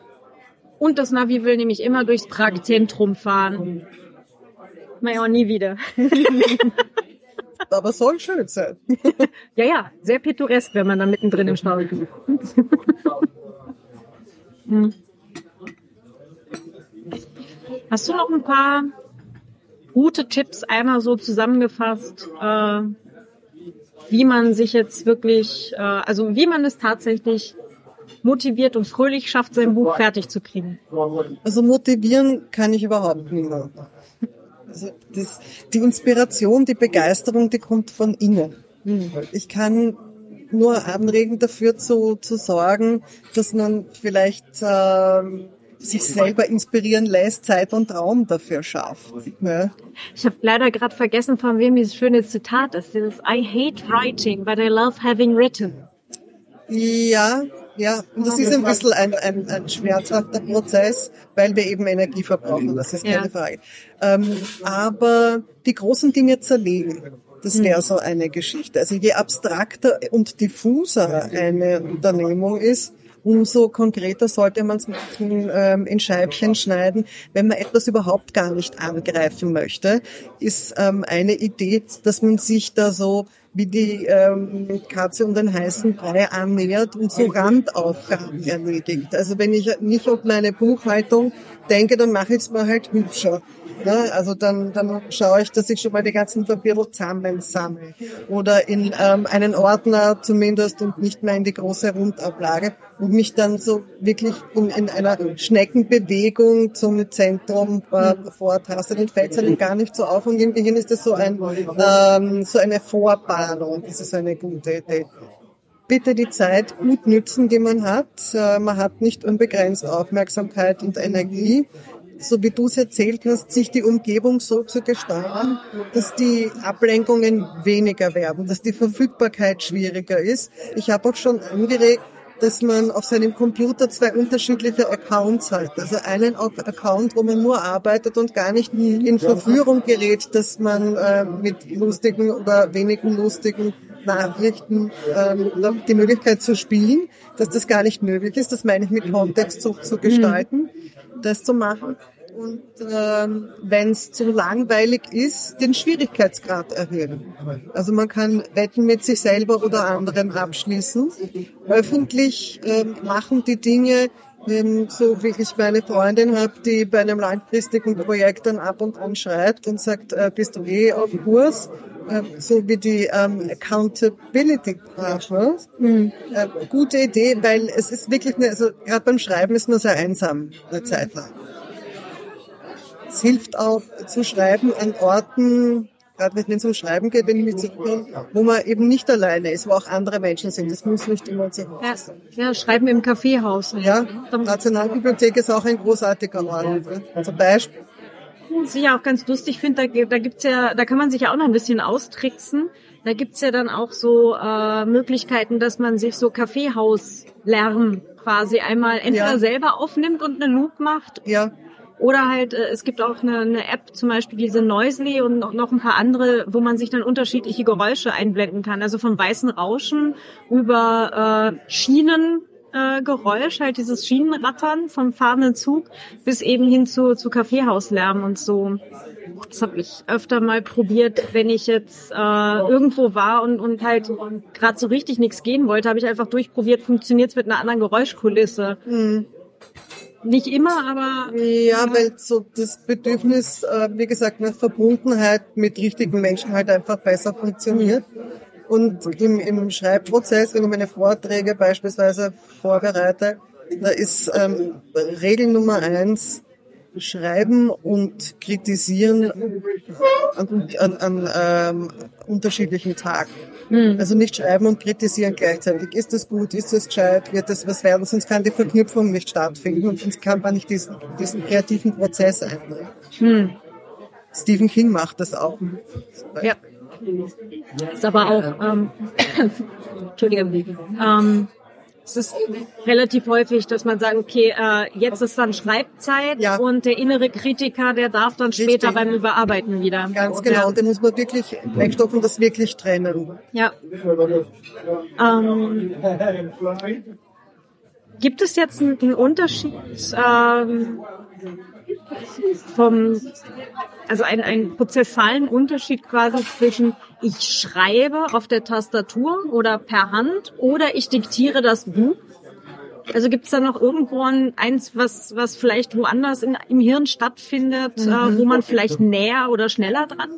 Und das Navi will nämlich immer durchs Pragzentrum fahren. Mal ja auch nie wieder. [laughs] Aber soll schön sein. [laughs] ja, ja, sehr pittoresk, wenn man da mittendrin im Stau ist. hm. Hast du noch ein paar gute Tipps einmal so zusammengefasst, äh, wie man sich jetzt wirklich, äh, also wie man es tatsächlich motiviert und fröhlich schafft, sein Buch fertig zu kriegen? Also motivieren kann ich überhaupt niemanden. Also das, die Inspiration, die Begeisterung, die kommt von innen. Ich kann nur anregen dafür zu, zu sorgen, dass man vielleicht ähm, sich selber inspirieren lässt, Zeit und Raum dafür schafft. Ja. Ich habe leider gerade vergessen, von wem dieses schöne Zitat ist. Dieses I hate writing, but I love having written. Ja, ja, und das ist ein bisschen ein, ein, ein schmerzhafter Prozess, weil wir eben Energie verbrauchen, das ist keine ja. Frage. Ähm, aber die großen Dinge zerlegen. Das wäre so eine Geschichte. Also je abstrakter und diffuser eine Unternehmung ist, umso konkreter sollte man es machen, ähm, in Scheibchen schneiden. Wenn man etwas überhaupt gar nicht angreifen möchte, ist ähm, eine Idee, dass man sich da so wie die ähm, Katze um den heißen Brei annähert und so Randaufgaben erledigt. Also wenn ich nicht auf meine Buchhaltung denke, dann mache ich es mir halt hübscher. Ne? Also dann, dann schaue ich, dass ich schon mal die ganzen Papiere zusammensammle. Oder in ähm, einen Ordner zumindest und nicht mehr in die große Rundablage und mich dann so wirklich in, in einer Schneckenbewegung zum Zentrum äh, vortaste. Dann fällt es einem gar nicht so auf und im Gehirn ist das so, ein, ähm, so eine Vorbahnung. Das ist eine gute Idee bitte die Zeit gut nützen, die man hat. Äh, man hat nicht unbegrenzt Aufmerksamkeit und Energie so wie du es erzählt hast, sich die Umgebung so zu gestalten, dass die Ablenkungen weniger werden, dass die Verfügbarkeit schwieriger ist. Ich habe auch schon angeregt, dass man auf seinem Computer zwei unterschiedliche Accounts hat. Also einen Account, wo man nur arbeitet und gar nicht in Verführung gerät, dass man äh, mit lustigen oder wenigen lustigen Nachrichten ähm, die Möglichkeit zu spielen, dass das gar nicht möglich ist. Das meine ich mit Kontext so zu gestalten das zu machen. Und ähm, wenn es zu langweilig ist, den Schwierigkeitsgrad erhöhen. Also man kann Wetten mit sich selber oder anderen abschließen. Öffentlich ähm, machen die Dinge, so wie ich meine Freundin habe, die bei einem langfristigen Projekt dann ab und an schreibt und sagt, äh, bist du eh auf Kurs? Äh, so wie die ähm, Accountability Partners. Mhm. Äh, gute Idee, weil es ist wirklich, eine, also gerade beim Schreiben ist man sehr einsam eine Zeit lang. Es hilft auch zu schreiben an Orten, gerade wenn es um Schreiben geht, wenn ich mich zurückkomme, wo man eben nicht alleine ist, wo auch andere Menschen sind. Das muss nicht immer zu Hause sein. Ja, Schreiben im Kaffeehaus. Ja, Nationalbibliothek ist auch ein großartiger Ort. Zum Beispiel. Was ich ja auch ganz lustig finde, da, da gibt's ja, da kann man sich ja auch noch ein bisschen austricksen. Da gibt's ja dann auch so äh, Möglichkeiten, dass man sich so Kaffeehauslärm quasi einmal entweder ja. selber aufnimmt und eine Loop macht. Ja oder halt, äh, es gibt auch eine, eine App, zum Beispiel diese Noisely und noch ein paar andere, wo man sich dann unterschiedliche Geräusche einblenden kann. Also vom weißen Rauschen über äh, Schienen äh, Geräusch, halt dieses Schienenrattern vom fahrenden Zug, bis eben hin zu, zu Kaffeehauslärm und so. Das habe ich öfter mal probiert, wenn ich jetzt äh, irgendwo war und, und halt gerade so richtig nichts gehen wollte, habe ich einfach durchprobiert, funktioniert's mit einer anderen Geräuschkulisse. Mhm. Nicht immer, aber. Ja, weil so das Bedürfnis, äh, wie gesagt, nach Verbundenheit mit richtigen Menschen halt einfach besser funktioniert. Und im, im Schreibprozess, wenn ich meine Vorträge beispielsweise vorbereite, da ist ähm, Regel Nummer eins, Schreiben und Kritisieren an, an, an ähm, unterschiedlichen Tagen. Mhm. Also nicht schreiben und kritisieren gleichzeitig. Ist das gut? Ist das gescheit? Wird das was werden? Sonst kann die Verknüpfung nicht stattfinden und sonst kann man nicht diesen, diesen kreativen Prozess einbringen. Mhm. Stephen King macht das auch. Ja. Ist aber auch, ähm, [coughs] Entschuldigung, ähm, es ist relativ häufig, dass man sagt, okay, äh, jetzt ist dann Schreibzeit ja. und der innere Kritiker, der darf dann Richtig. später beim Überarbeiten wieder. Ganz genau, ja. den muss man wirklich wegstoffen, das wirklich trennen. Ja. Ähm, gibt es jetzt einen Unterschied ähm, vom, also einen, einen prozessalen Unterschied quasi zwischen ich schreibe auf der Tastatur oder per Hand oder ich diktiere das Buch. Also gibt es da noch irgendwo ein, eins, was, was vielleicht woanders in, im Hirn stattfindet, mhm. äh, wo man vielleicht näher oder schneller dran?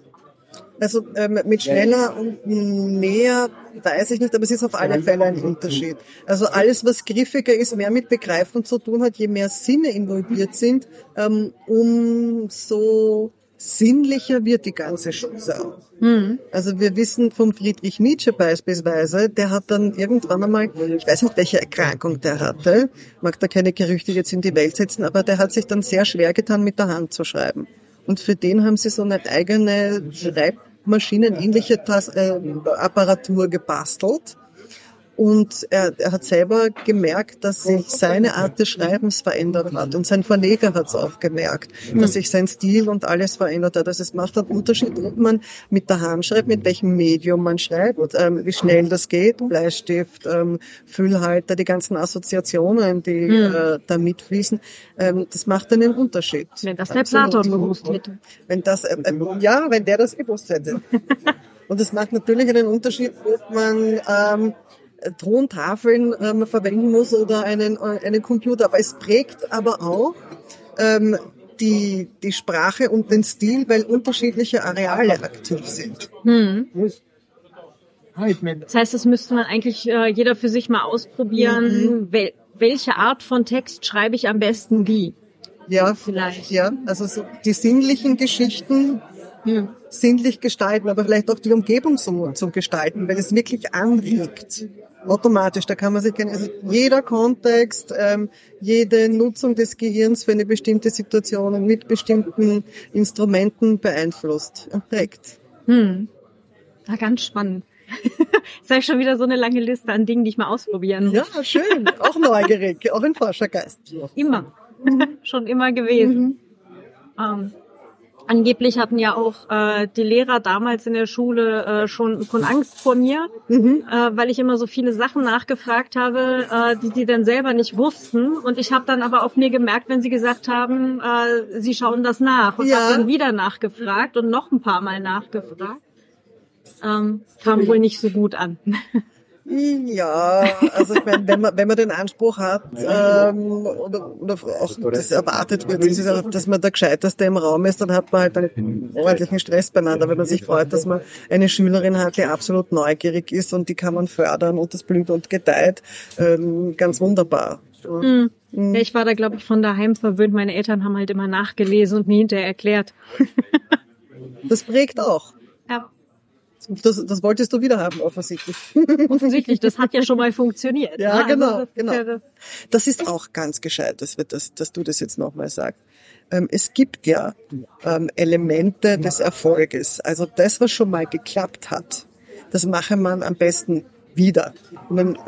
Also ähm, mit schneller und näher weiß ich nicht, aber es ist auf alle Fälle ein Unterschied. Also alles, was griffiger ist, mehr mit Begreifen zu tun hat, je mehr Sinne involviert sind, ähm, umso sinnlicher wird die ganze Chose auch. Mhm. Also wir wissen vom Friedrich Nietzsche beispielsweise, der hat dann irgendwann einmal, ich weiß nicht, welche Erkrankung der hatte, mag da keine Gerüchte jetzt in die Welt setzen, aber der hat sich dann sehr schwer getan, mit der Hand zu schreiben. Und für den haben sie so eine eigene Schreibmaschinenähnliche äh, Apparatur gebastelt Und er, er hat selber gemerkt, dass sich seine Art des Schreibens verändert hat. Und sein Verleger hat es auch gemerkt, dass sich sein Stil und alles verändert hat. Also es macht einen Unterschied, ob man mit der Hand schreibt, mit welchem Medium man schreibt, ähm, wie schnell das geht, Bleistift, ähm, Füllhalter, die ganzen Assoziationen, die mhm. äh, da mitfließen. Ähm, das macht einen Unterschied. Wenn das der Platon gewusst hätte. Wenn das, äh, äh, ja, wenn der das gewusst hätte. und es macht natürlich einen Unterschied, ob man ähm, Throntafeln ähm, verwenden muss oder einen, äh, einen Computer. Aber es prägt aber auch ähm, die, die Sprache und den Stil, weil unterschiedliche Areale aktiv sind. Hm. Das heißt, das müsste man eigentlich äh, jeder für sich mal ausprobieren. Mhm. Wel welche Art von Text schreibe ich am besten wie? Ja, vielleicht. Ja, also so die sinnlichen Geschichten hm. sinnlich gestalten, aber vielleicht auch die Umgebung so zu gestalten, weil es wirklich anregt automatisch. Da kann man sich, also jeder Kontext, ähm, jede Nutzung des Gehirns für eine bestimmte Situation mit bestimmten Instrumenten beeinflusst und prägt. Hm. Ja, ganz spannend. [laughs] Ist ja schon wieder so eine lange Liste an Dingen, die ich mal ausprobieren muss. Ja, schön. [laughs] Auch neugierig, auch ein Forschergeist. Immer. [laughs] schon immer gewesen. Mhm. Ähm, Angeblich hatten ja auch äh, die Lehrer damals in der Schule äh, schon, schon Angst vor mir, mhm. äh, weil ich immer so viele Sachen nachgefragt habe, äh, die sie dann selber nicht wussten. Und ich habe dann aber auf mir gemerkt, wenn sie gesagt haben, äh, sie schauen das nach. Und ja. habe dann wieder nachgefragt und noch ein paar Mal nachgefragt. Ähm, kam wohl nicht so gut an. [laughs] Ja, also ich meine, wenn man, wenn man den Anspruch hat ähm, oder, oder auch das erwartet wird, dass man der Gescheiterste im Raum ist, dann hat man halt einen ordentlichen Stress beieinander, wenn man sich freut, dass man eine Schülerin hat, die absolut neugierig ist und die kann man fördern und das blüht und gedeiht. Ähm, ganz wunderbar. Mhm. Ja, ich war da, glaube ich, von daheim verwöhnt. Meine Eltern haben halt immer nachgelesen und mir hinterher erklärt. das prägt auch. Das, das wolltest du wieder haben, offensichtlich. [laughs] Offensichtlich, das hat ja schon mal funktioniert. Ja, ja genau, also das genau. Ja das, das, ist auch ganz gescheit, dass, wir das, dass du das jetzt nochmal sagst. Ähm, es gibt ja ähm, Elemente des Erfolges. Also das, was schon mal geklappt hat, das mache man am besten wieder. Man,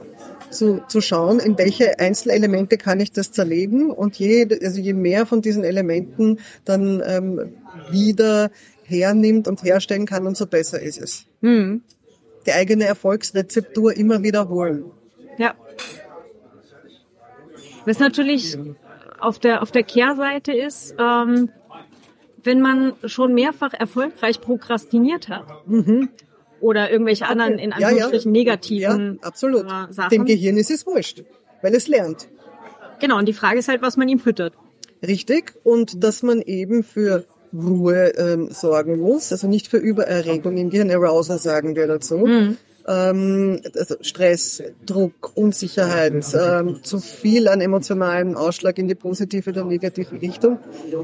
zu, zu schauen, in welche Einzelelemente kann ich das zerlegen und je, also je mehr von diesen Elementen dann ähm, wieder hernimmt und herstellen kann, umso besser ist es. Mhm. Die eigene Erfolgsrezeptur immer wiederholen. Ja. Was natürlich auf der, auf der Kehrseite ist, ähm, wenn man schon mehrfach erfolgreich prokrastiniert hat. Mhm. Oder irgendwelche anderen, in Anführungsstrichen, ja, ja. negativen ja, absolut. Äh, Sachen. Dem Gehirn ist es wurscht, weil es lernt. Genau, und die Frage ist halt, was man ihm füttert. Richtig, und dass man eben für Ruhe ähm, sorgen muss, also nicht für Übererregung im Gehirn, Arousal sagen wir dazu. Mhm. Ähm, also Stress, Druck, Unsicherheit, ähm, zu viel an emotionalen Ausschlag in die positive oder negative Richtung,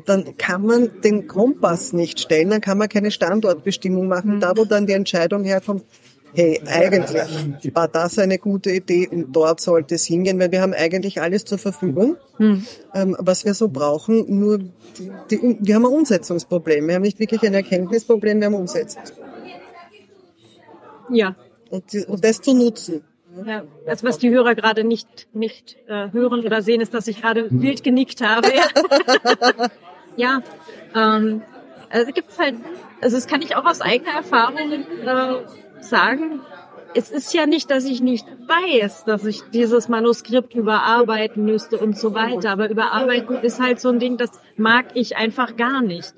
dann kann man den Kompass nicht stellen, dann kann man keine Standortbestimmung machen. Da, wo dann die Entscheidung herkommt, hey, eigentlich war das eine gute Idee und dort sollte es hingehen, weil wir haben eigentlich alles zur Verfügung, hm. ähm, was wir so brauchen, nur die, die, wir haben ein Umsetzungsproblem. Wir haben nicht wirklich ein Erkenntnisproblem, wir haben ein Umsetzungsproblem. Ja. Und, die, und das zu nutzen. Ja, das, was die Hörer gerade nicht, nicht äh, hören oder sehen, ist, dass ich gerade wild genickt habe. [laughs] ja, ähm, also gibt's halt, also das kann ich auch aus eigener Erfahrung äh, sagen, es ist ja nicht, dass ich nicht weiß, dass ich dieses Manuskript überarbeiten müsste und so weiter. Aber überarbeiten ist halt so ein Ding, das mag ich einfach gar nicht.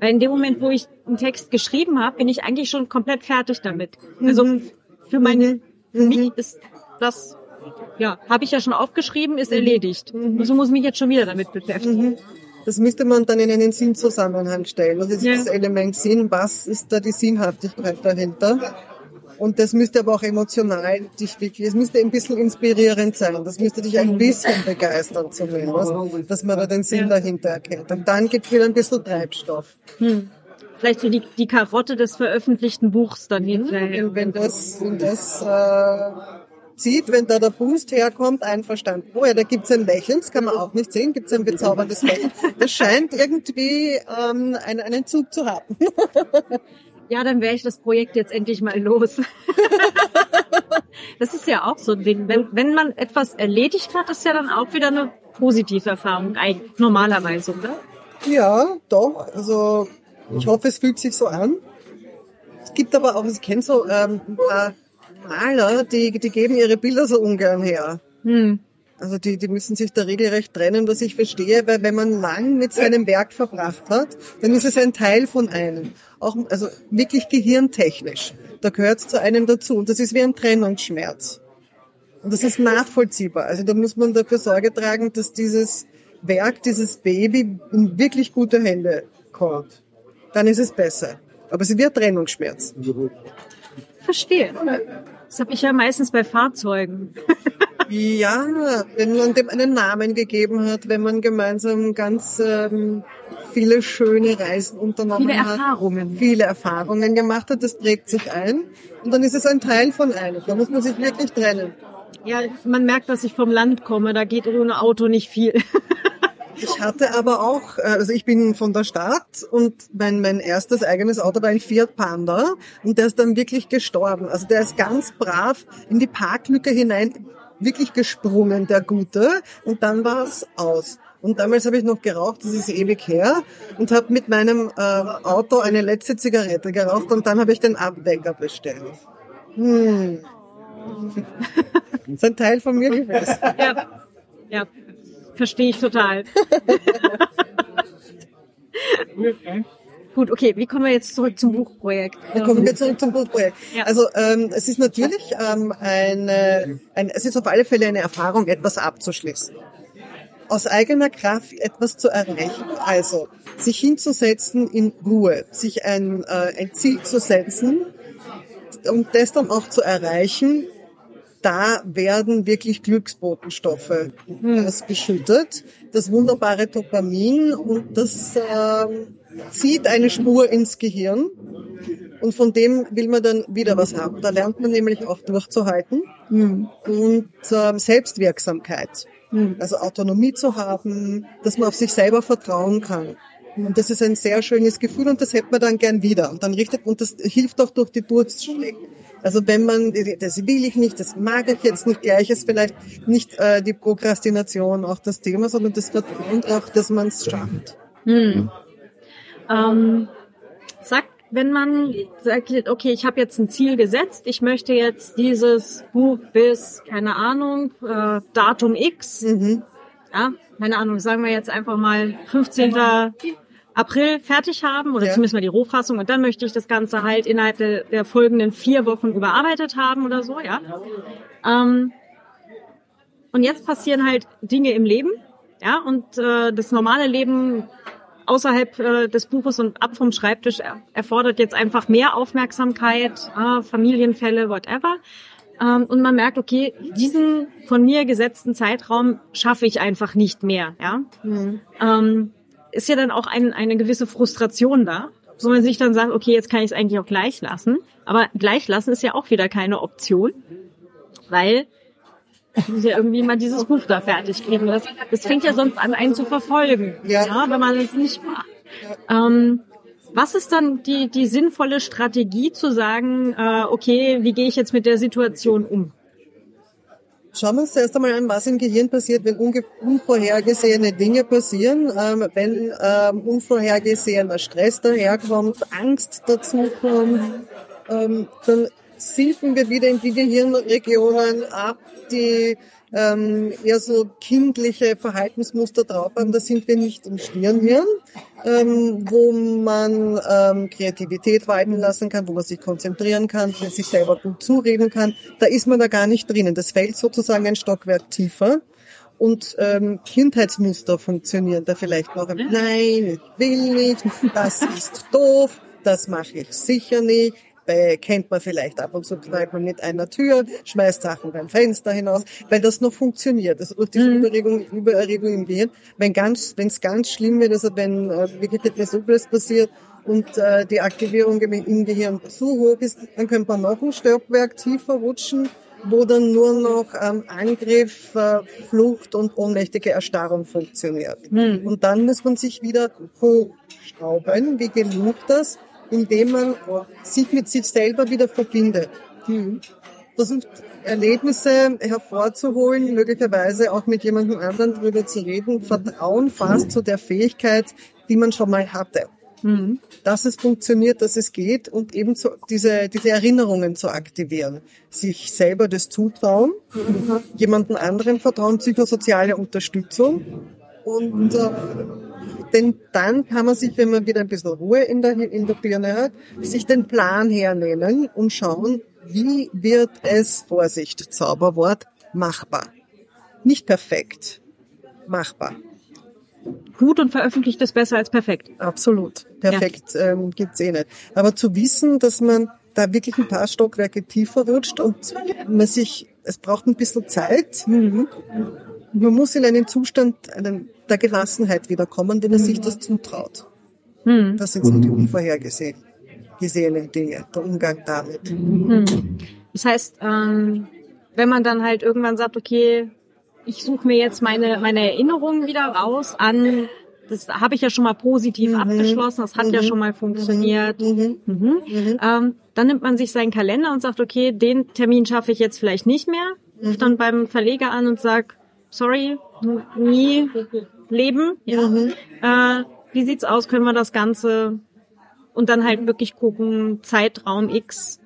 Weil in dem Moment, wo ich einen Text geschrieben habe, bin ich eigentlich schon komplett fertig damit. Also mhm. für meine, für mich mhm. ist das, ja, habe ich ja schon aufgeschrieben, ist erledigt. Mhm. Also muss ich mich jetzt schon wieder damit beschäftigen. Das müsste man dann in einen Sinnzusammenhang stellen. Das ist ja. das Element Sinn. Was ist da die Sinnhaftigkeit dahinter? Und das müsste aber auch emotional dich wirklich, es müsste ein bisschen inspirierend sein. Das müsste dich ein bisschen begeistern zumindest, dass man da den Sinn dahinter erkennt. Und dann gibt wieder ein bisschen Treibstoff. Hm. Vielleicht so die, die Karotte des veröffentlichten Buchs dann hinterher. Wenn, wenn das, wenn das äh, zieht, wenn da der Boost herkommt, einverstanden. Oh ja, da gibt's ein Lächeln, das kann man auch nicht sehen, gibt's ein bezauberndes Lächeln. Das scheint irgendwie ähm, einen, einen Zug zu haben. [laughs] ja, dann wäre ich das Projekt jetzt endlich mal los. [laughs] Das ist ja auch so ein Ding. Wenn, wenn man etwas erledigt hat, ist ja dann auch wieder eine positive Erfahrung, eigentlich normalerweise, oder? Ja, doch. Also ich hoffe, es fühlt sich so an. Es gibt aber auch, ich kenne so ähm, ein paar Maler, die, die geben ihre Bilder so ungern her. Hm. Also die, die müssen sich da regelrecht trennen, was ich verstehe, weil wenn man lang mit seinem Werk verbracht hat, dann ist es ein Teil von einem. Auch, also wirklich gehirntechnisch. Da gehört es zu einem dazu. Und das ist wie ein Trennungsschmerz. Und das ist nachvollziehbar. Also da muss man dafür Sorge tragen, dass dieses Werk, dieses Baby in wirklich gute Hände kommt. Dann ist es besser. Aber es wird Trennungsschmerz. Verstehe. Das habe ich ja meistens bei Fahrzeugen. Ja, wenn man dem einen Namen gegeben hat, wenn man gemeinsam ganz ähm, viele schöne Reisen unternommen viele hat. Viele Erfahrungen. Viele Erfahrungen gemacht hat, das prägt sich ein. Und dann ist es ein Teil von einem. Da muss man sich wirklich trennen. Ja, man merkt, dass ich vom Land komme. Da geht ohne Auto nicht viel. [laughs] Ich hatte aber auch, äh, also ich bin von der Stadt und mein, mein erstes eigenes Auto war ein Fiat Panda und der ist dann wirklich gestorben. Also der ist ganz brav in die Parklücke hinein wirklich gesprungen, der Gute, und dann war es aus. Und damals habe ich noch geraucht, das ist ewig her, und habe mit meinem äh, Auto eine letzte Zigarette geraucht und dann habe ich den Abwecker bestellt. Hm. [laughs] das ist ein Teil von mir gewesen. Ja, ja. Verstehe ich total. Gut, okay, wie kommen wir jetzt zurück zum Buchprojekt? Wie kommen wir zurück zum Buchprojekt? Ja. Also ähm, es ist natürlich ähm, eine, ein, es ist auf alle Fälle eine Erfahrung, etwas abzuschließen. Aus eigener Kraft etwas zu erreichen, also sich hinzusetzen in Ruhe, sich ein, äh, ein Ziel zu setzen und das dann auch zu erreichen, da werden wirklich Glücksbotenstoffe hm. geschüttet. Das wunderbare Dopamin und das ähm, zieht eine Spur ins Gehirn und von dem will man dann wieder was haben. Da lernt man nämlich auch durchzuhalten mhm. und ähm, Selbstwirksamkeit. Mhm. Also Autonomie zu haben, dass man auf sich selber vertrauen kann. Und das ist ein sehr schönes Gefühl und das hätte man dann gern wieder. Und dann richtet, und das hilft auch durch die Durstschläge. Also wenn man, das will ich nicht, das mag ich jetzt nicht, gleich ist vielleicht nicht äh, die Prokrastination auch das Thema, sondern das Vertrauen auch, dass man es schafft. Mhm. Ähm, sagt, wenn man sagt, okay, ich habe jetzt ein Ziel gesetzt, ich möchte jetzt dieses Buch bis, keine Ahnung, äh, Datum X, mhm. ja, keine Ahnung, sagen wir jetzt einfach mal 15. April fertig haben oder ja. zumindest mal die Rohfassung und dann möchte ich das Ganze halt innerhalb der, der folgenden vier Wochen überarbeitet haben oder so, ja. Ähm, und jetzt passieren halt Dinge im Leben, ja, und äh, das normale Leben außerhalb äh, des Buches und ab vom Schreibtisch erfordert jetzt einfach mehr Aufmerksamkeit, äh, Familienfälle, whatever. Ähm, und man merkt, okay, diesen von mir gesetzten Zeitraum schaffe ich einfach nicht mehr. Ja, mhm. ähm, ist ja dann auch ein, eine gewisse Frustration da, so man sich dann sagt, okay, jetzt kann ich es eigentlich auch gleich lassen. Aber gleich lassen ist ja auch wieder keine Option, weil ich muss ja irgendwie mal dieses Buch da fertig kriegen. Das, das fängt ja sonst an, einen zu verfolgen, ja, ja wenn man es nicht macht. Ähm, was ist dann die, die sinnvolle Strategie zu sagen, äh, okay, wie gehe ich jetzt mit der Situation um? Schauen wir uns zuerst einmal an, was im Gehirn passiert, wenn unvorhergesehene Dinge passieren, ähm, wenn ähm, unvorhergesehener Stress daherkommt, Angst dazukommt, ähm, dann sinken wir wieder in die Gehirnregionen ab, die ähm, eher so kindliche Verhaltensmuster drauf haben. Da sind wir nicht im Stirnhirn, ähm, wo man ähm, Kreativität walten lassen kann, wo man sich konzentrieren kann, sich selber gut zureden kann. Da ist man da gar nicht drinnen. Das fällt sozusagen ein Stockwerk tiefer. Und ähm, Kindheitsmuster funktionieren da vielleicht noch. Nein, ich will nicht, das ist doof, das mache ich sicher nicht, bei, kennt man vielleicht ab und zu knallt man mit einer Tür, schmeißt Sachen beim Fenster hinaus, weil das noch funktioniert. Also durch diese mhm. Überregung, Übererregung im Gehirn, wenn ganz, wenn es ganz schlimm wird, also wenn äh, wirklich etwas Übles passiert und äh, die Aktivierung im Gehirn zu hoch ist, dann könnte man noch ein Stockwerk tiefer rutschen, wo dann nur noch ähm, Angriff, äh, Flucht und ohnmächtige Erstarrung funktioniert. Mhm. Und dann muss man sich wieder hochschrauben. Wie gelingt das? Indem man sich mit sich selber wieder verbindet. Mhm. versucht Erlebnisse hervorzuholen, möglicherweise auch mit jemandem anderen drüber zu reden, Vertrauen fast zu der Fähigkeit, die man schon mal hatte. Mhm. Dass es funktioniert, dass es geht und eben so diese, diese Erinnerungen zu aktivieren. Sich selber das zutrauen, mhm. jemanden anderen vertrauen, psychosoziale Unterstützung und äh, denn dann kann man sich, wenn man wieder ein bisschen Ruhe in der, in der Birne hat, sich den Plan hernehmen und schauen, wie wird es, Vorsicht, Zauberwort, machbar. Nicht perfekt, machbar. Gut und veröffentlicht ist besser als perfekt. Absolut. Perfekt ja. ähm, gibt's eh nicht. Aber zu wissen, dass man da wirklich ein paar Stockwerke tiefer rutscht und man sich, es braucht ein bisschen Zeit. Mhm. Man muss in einen Zustand der Gelassenheit wiederkommen, wenn er sich das zutraut. Mhm. Das sind so die unvorhergesehenen gesehenen Dinge, der Umgang damit. Mhm. Das heißt, ähm, wenn man dann halt irgendwann sagt, okay, ich suche mir jetzt meine, meine Erinnerungen wieder raus an, das habe ich ja schon mal positiv mhm. abgeschlossen, das hat mhm. ja schon mal funktioniert. Mhm. Mhm. mhm. Ähm, dann nimmt man sich seinen Kalender und sagt, okay, den Termin schaffe ich jetzt vielleicht nicht mehr, ruft mhm. dann beim Verleger an und sagt, sorry, nie leben. Ja. Äh, wie sieht's aus? Können wir das Ganze und dann halt wirklich gucken, Zeitraum X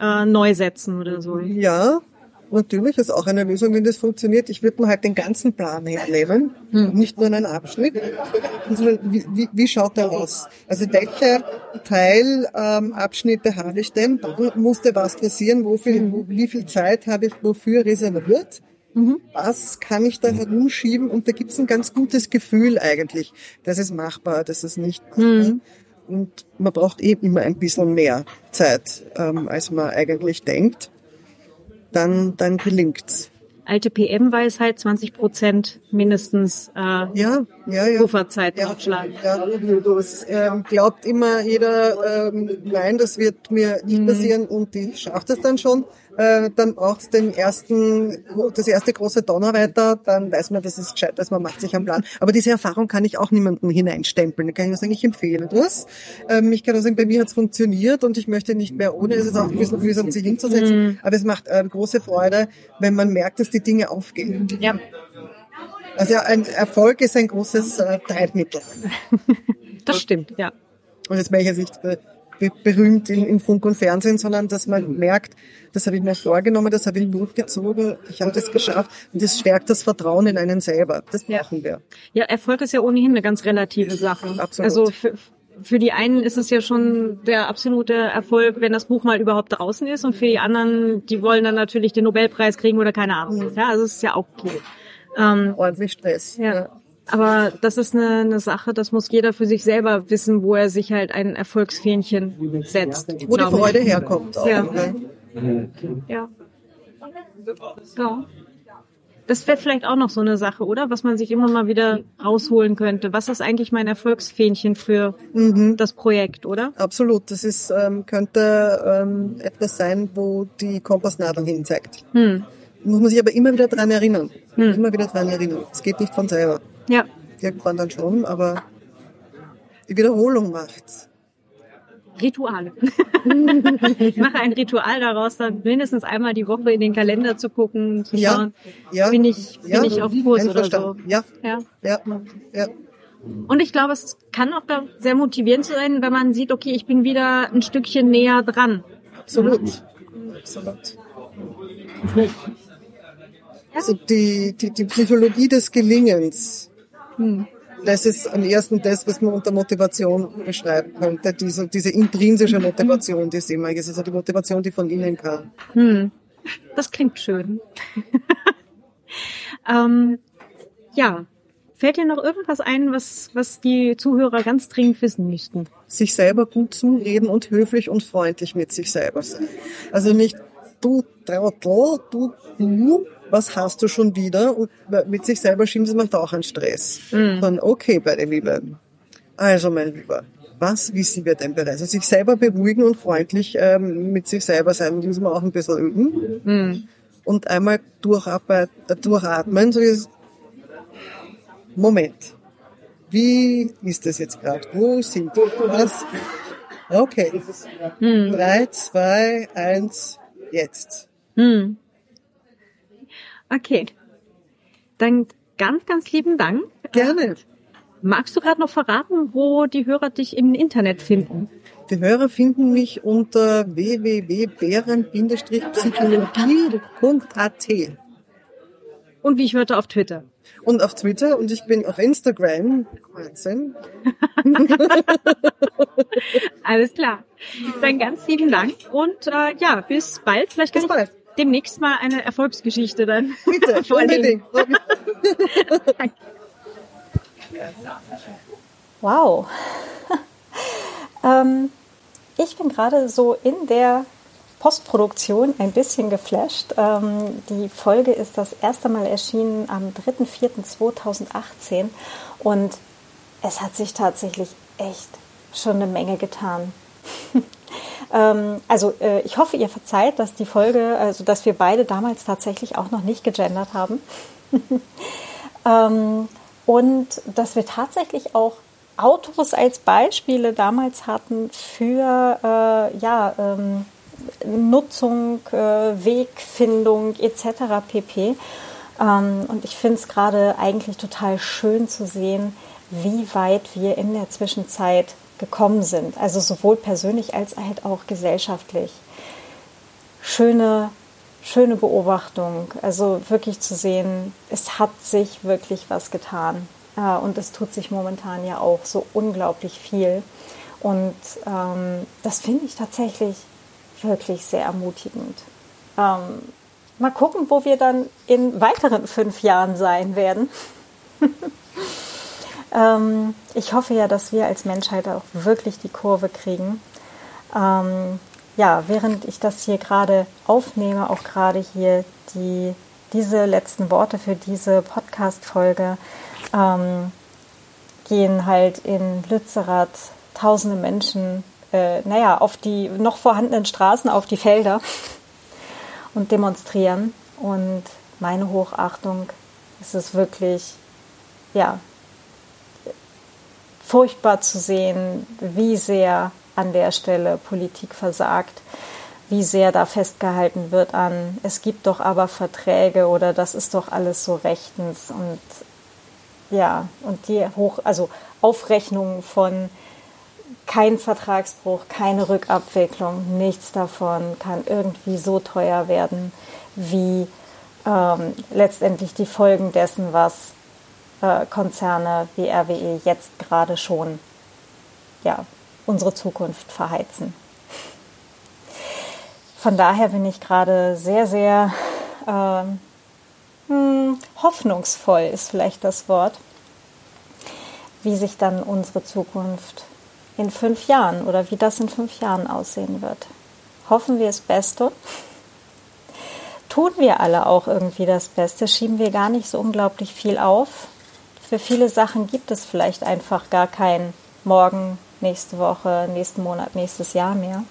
äh, neu setzen oder so. Ja, natürlich ist auch eine Lösung, wenn das funktioniert. Ich würde mir halt den ganzen Plan hernehmen, hm. nicht nur einen Abschnitt. Also, wie, wie, wie schaut der aus? Also welche Teilabschnitte ähm, habe ich denn? Dann musste was passieren, wo viel, wo, wie viel Zeit habe ich wofür reserviert? Mhm. Was kann ich da herumschieben? Und da gibt es ein ganz gutes Gefühl eigentlich. Das ist machbar, das ist nicht machbar. Mhm. Und man braucht eben immer ein bisschen mehr Zeit, ähm, als man eigentlich denkt. Dann, dann gelingt's. Alte PM-Weisheit, 20 Prozent mindestens äh, ja, ja, ja. Pufferzeit ja, aufschlagen. Ja, das ähm, glaubt immer jeder, ähm, nein, das wird mir nicht mhm. passieren und die schafft es dann schon äh, dann braucht es den ersten, das erste große Donnerwetter, dann weiß man, das ist gescheit, dass man macht sich einen Plan. Aber diese Erfahrung kann ich auch niemandem hineinstempeln. Da kann ich nur sagen, ich empfehle das. Ähm, ich kann nur sagen, bei mir hat es funktioniert und ich möchte nicht mehr ohne. Es ist auch ein bisschen mühsam, sich hinzusetzen. Mhm. Aber es macht äh, große Freude, wenn man merkt, dass die Dinge aufgehen. Ja. Also ein Erfolg ist ein großes äh, Treibmittel. [laughs] Das stimmt, ja. Und jetzt möchte ich jetzt nicht berühmt in, in Funk und Fernsehen, sondern dass man merkt, das habe ich mir vorgenommen, das habe ich durchgezogen, ich habe das geschafft und das stärkt das Vertrauen in einen selber. Das brauchen wir. Ja, Erfolg ist ja ohnehin eine ganz relative Sache. Absolut. Also für, für die einen ist es ja schon der absolute Erfolg, wenn das Buch mal überhaupt draußen ist und für die anderen, die wollen dann natürlich den Nobelpreis kriegen oder keine Ahnung. Mhm. Ja, also es ist ja auch okay. Ähm, Ordentlich Stress. Ja. ja. Aber das ist eine, eine Sache, das muss jeder für sich selber wissen, wo er sich halt ein Erfolgsfähnchen setzt. Wo die Freude herkommt. Auch, ja. ja. ja. Das wäre vielleicht auch noch so eine Sache, oder? Was man sich immer mal wieder rausholen könnte. Was ist eigentlich mein Erfolgsfähnchen für mhm. das Projekt, oder? Absolut. Das ist, ähm, könnte ähm, etwas sein, wo die Kompassnadel hinzeigt. Hm. Muss man sich aber immer wieder dran erinnern. Hm. Immer wieder dran erinnern. Es geht nicht von selber. Ja. Irgendwann dann schon, aber die Wiederholung macht's. Rituale. [laughs] ich mache ein Ritual daraus, dann mindestens einmal die Woche in den Kalender zu gucken, zu schauen, ja, ja, bin ich, bin ja, ich auf Kurs oder so. Ja, ja, ja, ja. Und ich glaube, es kann auch sehr motivierend sein, wenn man sieht, okay, ich bin wieder ein Stückchen näher dran. Absolut. Absolut. Also die, die, die Psychologie des Gelingens. Hm. Das ist am ersten das, was man unter Motivation beschreiben könnte. Diese, diese intrinsische Motivation, die wir. Das ist also die Motivation, die von innen kam. Hm. Das klingt schön. [laughs] ähm, ja. Fällt dir noch irgendwas ein, was, was die Zuhörer ganz dringend wissen müssten? Sich selber gut zureden und höflich und freundlich mit sich selber sein. Also nicht du Trottel, du, du, was hast du schon wieder? Und mit sich selber schieben sie macht auch einen Stress. Mhm. Dann, okay, meine Liebe. Also, mein Lieber, was wissen wir denn bereits? Also sich selber beruhigen und freundlich ähm, mit sich selber sein, muss man auch ein bisschen üben. Mhm. Und einmal durcharbeiten, durchatmen, so ist, Moment, wie ist das jetzt gerade? Wo sind wir? Was? Okay. Mhm. Drei, zwei, eins, jetzt. Hm. Okay. Dann ganz, ganz lieben Dank. Gerne. Magst du gerade noch verraten, wo die Hörer dich im Internet finden? Die Hörer finden mich unter www.bären-psychologie.at. Und wie ich hörte auf Twitter. Und auf Twitter und ich bin auf Instagram. [laughs] Alles klar. Dann ganz lieben Dank und äh, ja, bis bald. Vielleicht bis bald. Demnächst mal eine Erfolgsgeschichte dann. [laughs] Bitte, unbedingt. [laughs] wow. [laughs] ähm, ich bin gerade so in der Postproduktion ein bisschen geflasht. Ähm, die Folge ist das erste Mal erschienen am 3.4.2018 und es hat sich tatsächlich echt schon eine Menge getan. Ähm, also äh, ich hoffe, ihr verzeiht, dass die Folge, also dass wir beide damals tatsächlich auch noch nicht gegendert haben. [laughs] ähm, und dass wir tatsächlich auch Autos als Beispiele damals hatten für äh, ja, ähm, Nutzung, äh, Wegfindung etc. pp. Ähm, und ich finde es gerade eigentlich total schön zu sehen, wie weit wir in der Zwischenzeit gekommen sind. Also sowohl persönlich als halt auch gesellschaftlich. Schöne, schöne Beobachtung. Also wirklich zu sehen, es hat sich wirklich was getan. Äh, und es tut sich momentan ja auch so unglaublich viel. Und ähm, das finde ich tatsächlich wirklich sehr ermutigend. Ähm, mal gucken, wo wir dann in weiteren fünf Jahren sein werden. [laughs] ähm, ich hoffe ja, dass wir als Menschheit auch wirklich die Kurve kriegen. Ähm, ja, während ich das hier gerade aufnehme, auch gerade hier die, diese letzten Worte für diese Podcast-Folge, ähm, gehen halt in Lützerath tausende Menschen äh, naja, auf die noch vorhandenen Straßen, auf die Felder [laughs] und demonstrieren. Und meine Hochachtung ist es wirklich, ja, furchtbar zu sehen, wie sehr an der Stelle Politik versagt, wie sehr da festgehalten wird an, es gibt doch aber Verträge oder das ist doch alles so rechtens und ja, und die hoch, also Aufrechnungen von kein Vertragsbruch, keine Rückabwicklung, nichts davon kann irgendwie so teuer werden, wie ähm, letztendlich die Folgen dessen, was Konzerne wie RWE jetzt gerade schon ja, unsere Zukunft verheizen. Von daher bin ich gerade sehr, sehr äh, hm, hoffnungsvoll, ist vielleicht das Wort, wie sich dann unsere Zukunft in fünf Jahren oder wie das in fünf Jahren aussehen wird. Hoffen wir das Beste. Tun wir alle auch irgendwie das Beste, schieben wir gar nicht so unglaublich viel auf. Für viele Sachen gibt es vielleicht einfach gar kein Morgen, nächste Woche, nächsten Monat, nächstes Jahr mehr.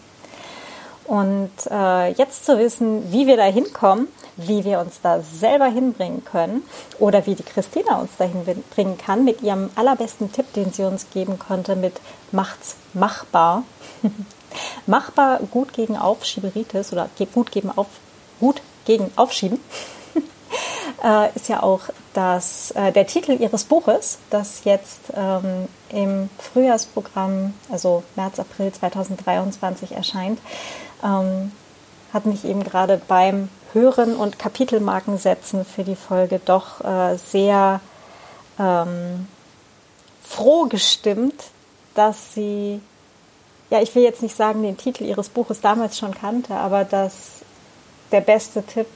Und äh, jetzt zu wissen, wie wir da hinkommen, wie wir uns da selber hinbringen können oder wie die Christina uns dahin bringen kann mit ihrem allerbesten Tipp, den sie uns geben konnte, mit Macht's machbar. [laughs] machbar gut gegen Aufschieberitis oder gut gegen, auf, gut gegen Aufschieben. [laughs] äh, ist ja auch das, äh, der Titel ihres Buches, das jetzt ähm, im Frühjahrsprogramm, also März, April 2023 erscheint, ähm, hat mich eben gerade beim Hören und Kapitelmarken setzen für die Folge doch äh, sehr ähm, froh gestimmt, dass sie, ja, ich will jetzt nicht sagen, den Titel ihres Buches damals schon kannte, aber dass der beste Tipp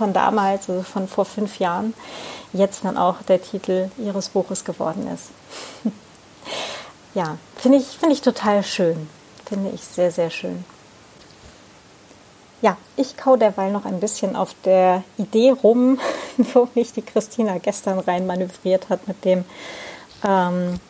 von damals, also von vor fünf Jahren, jetzt dann auch der Titel ihres Buches geworden ist. [laughs] ja, finde ich, finde ich total schön. Finde ich sehr, sehr schön. Ja, ich kau derweil noch ein bisschen auf der Idee rum, [laughs] wo mich die Christina gestern rein manövriert hat mit dem ähm,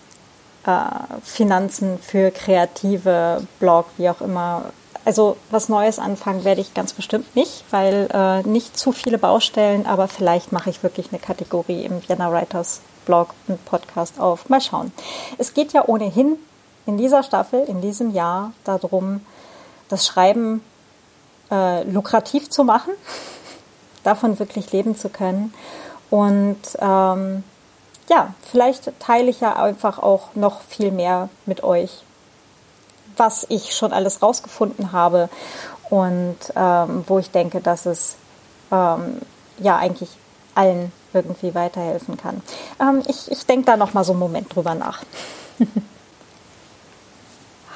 äh, Finanzen für kreative Blog, wie auch immer. Also was Neues anfangen werde ich ganz bestimmt nicht, weil äh, nicht zu viele Baustellen, aber vielleicht mache ich wirklich eine Kategorie im Vienna Writers Blog und Podcast auf. Mal schauen. Es geht ja ohnehin in dieser Staffel, in diesem Jahr darum, das Schreiben äh, lukrativ zu machen, [laughs] davon wirklich leben zu können. Und ähm, ja, vielleicht teile ich ja einfach auch noch viel mehr mit euch, was ich schon alles rausgefunden habe und ähm, wo ich denke, dass es ähm, ja eigentlich allen irgendwie weiterhelfen kann. Ähm, ich ich denke da noch mal so einen Moment drüber nach. [laughs]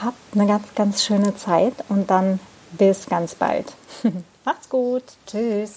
Habt eine ganz, ganz schöne Zeit und dann bis ganz bald. [laughs] Macht's gut. Tschüss.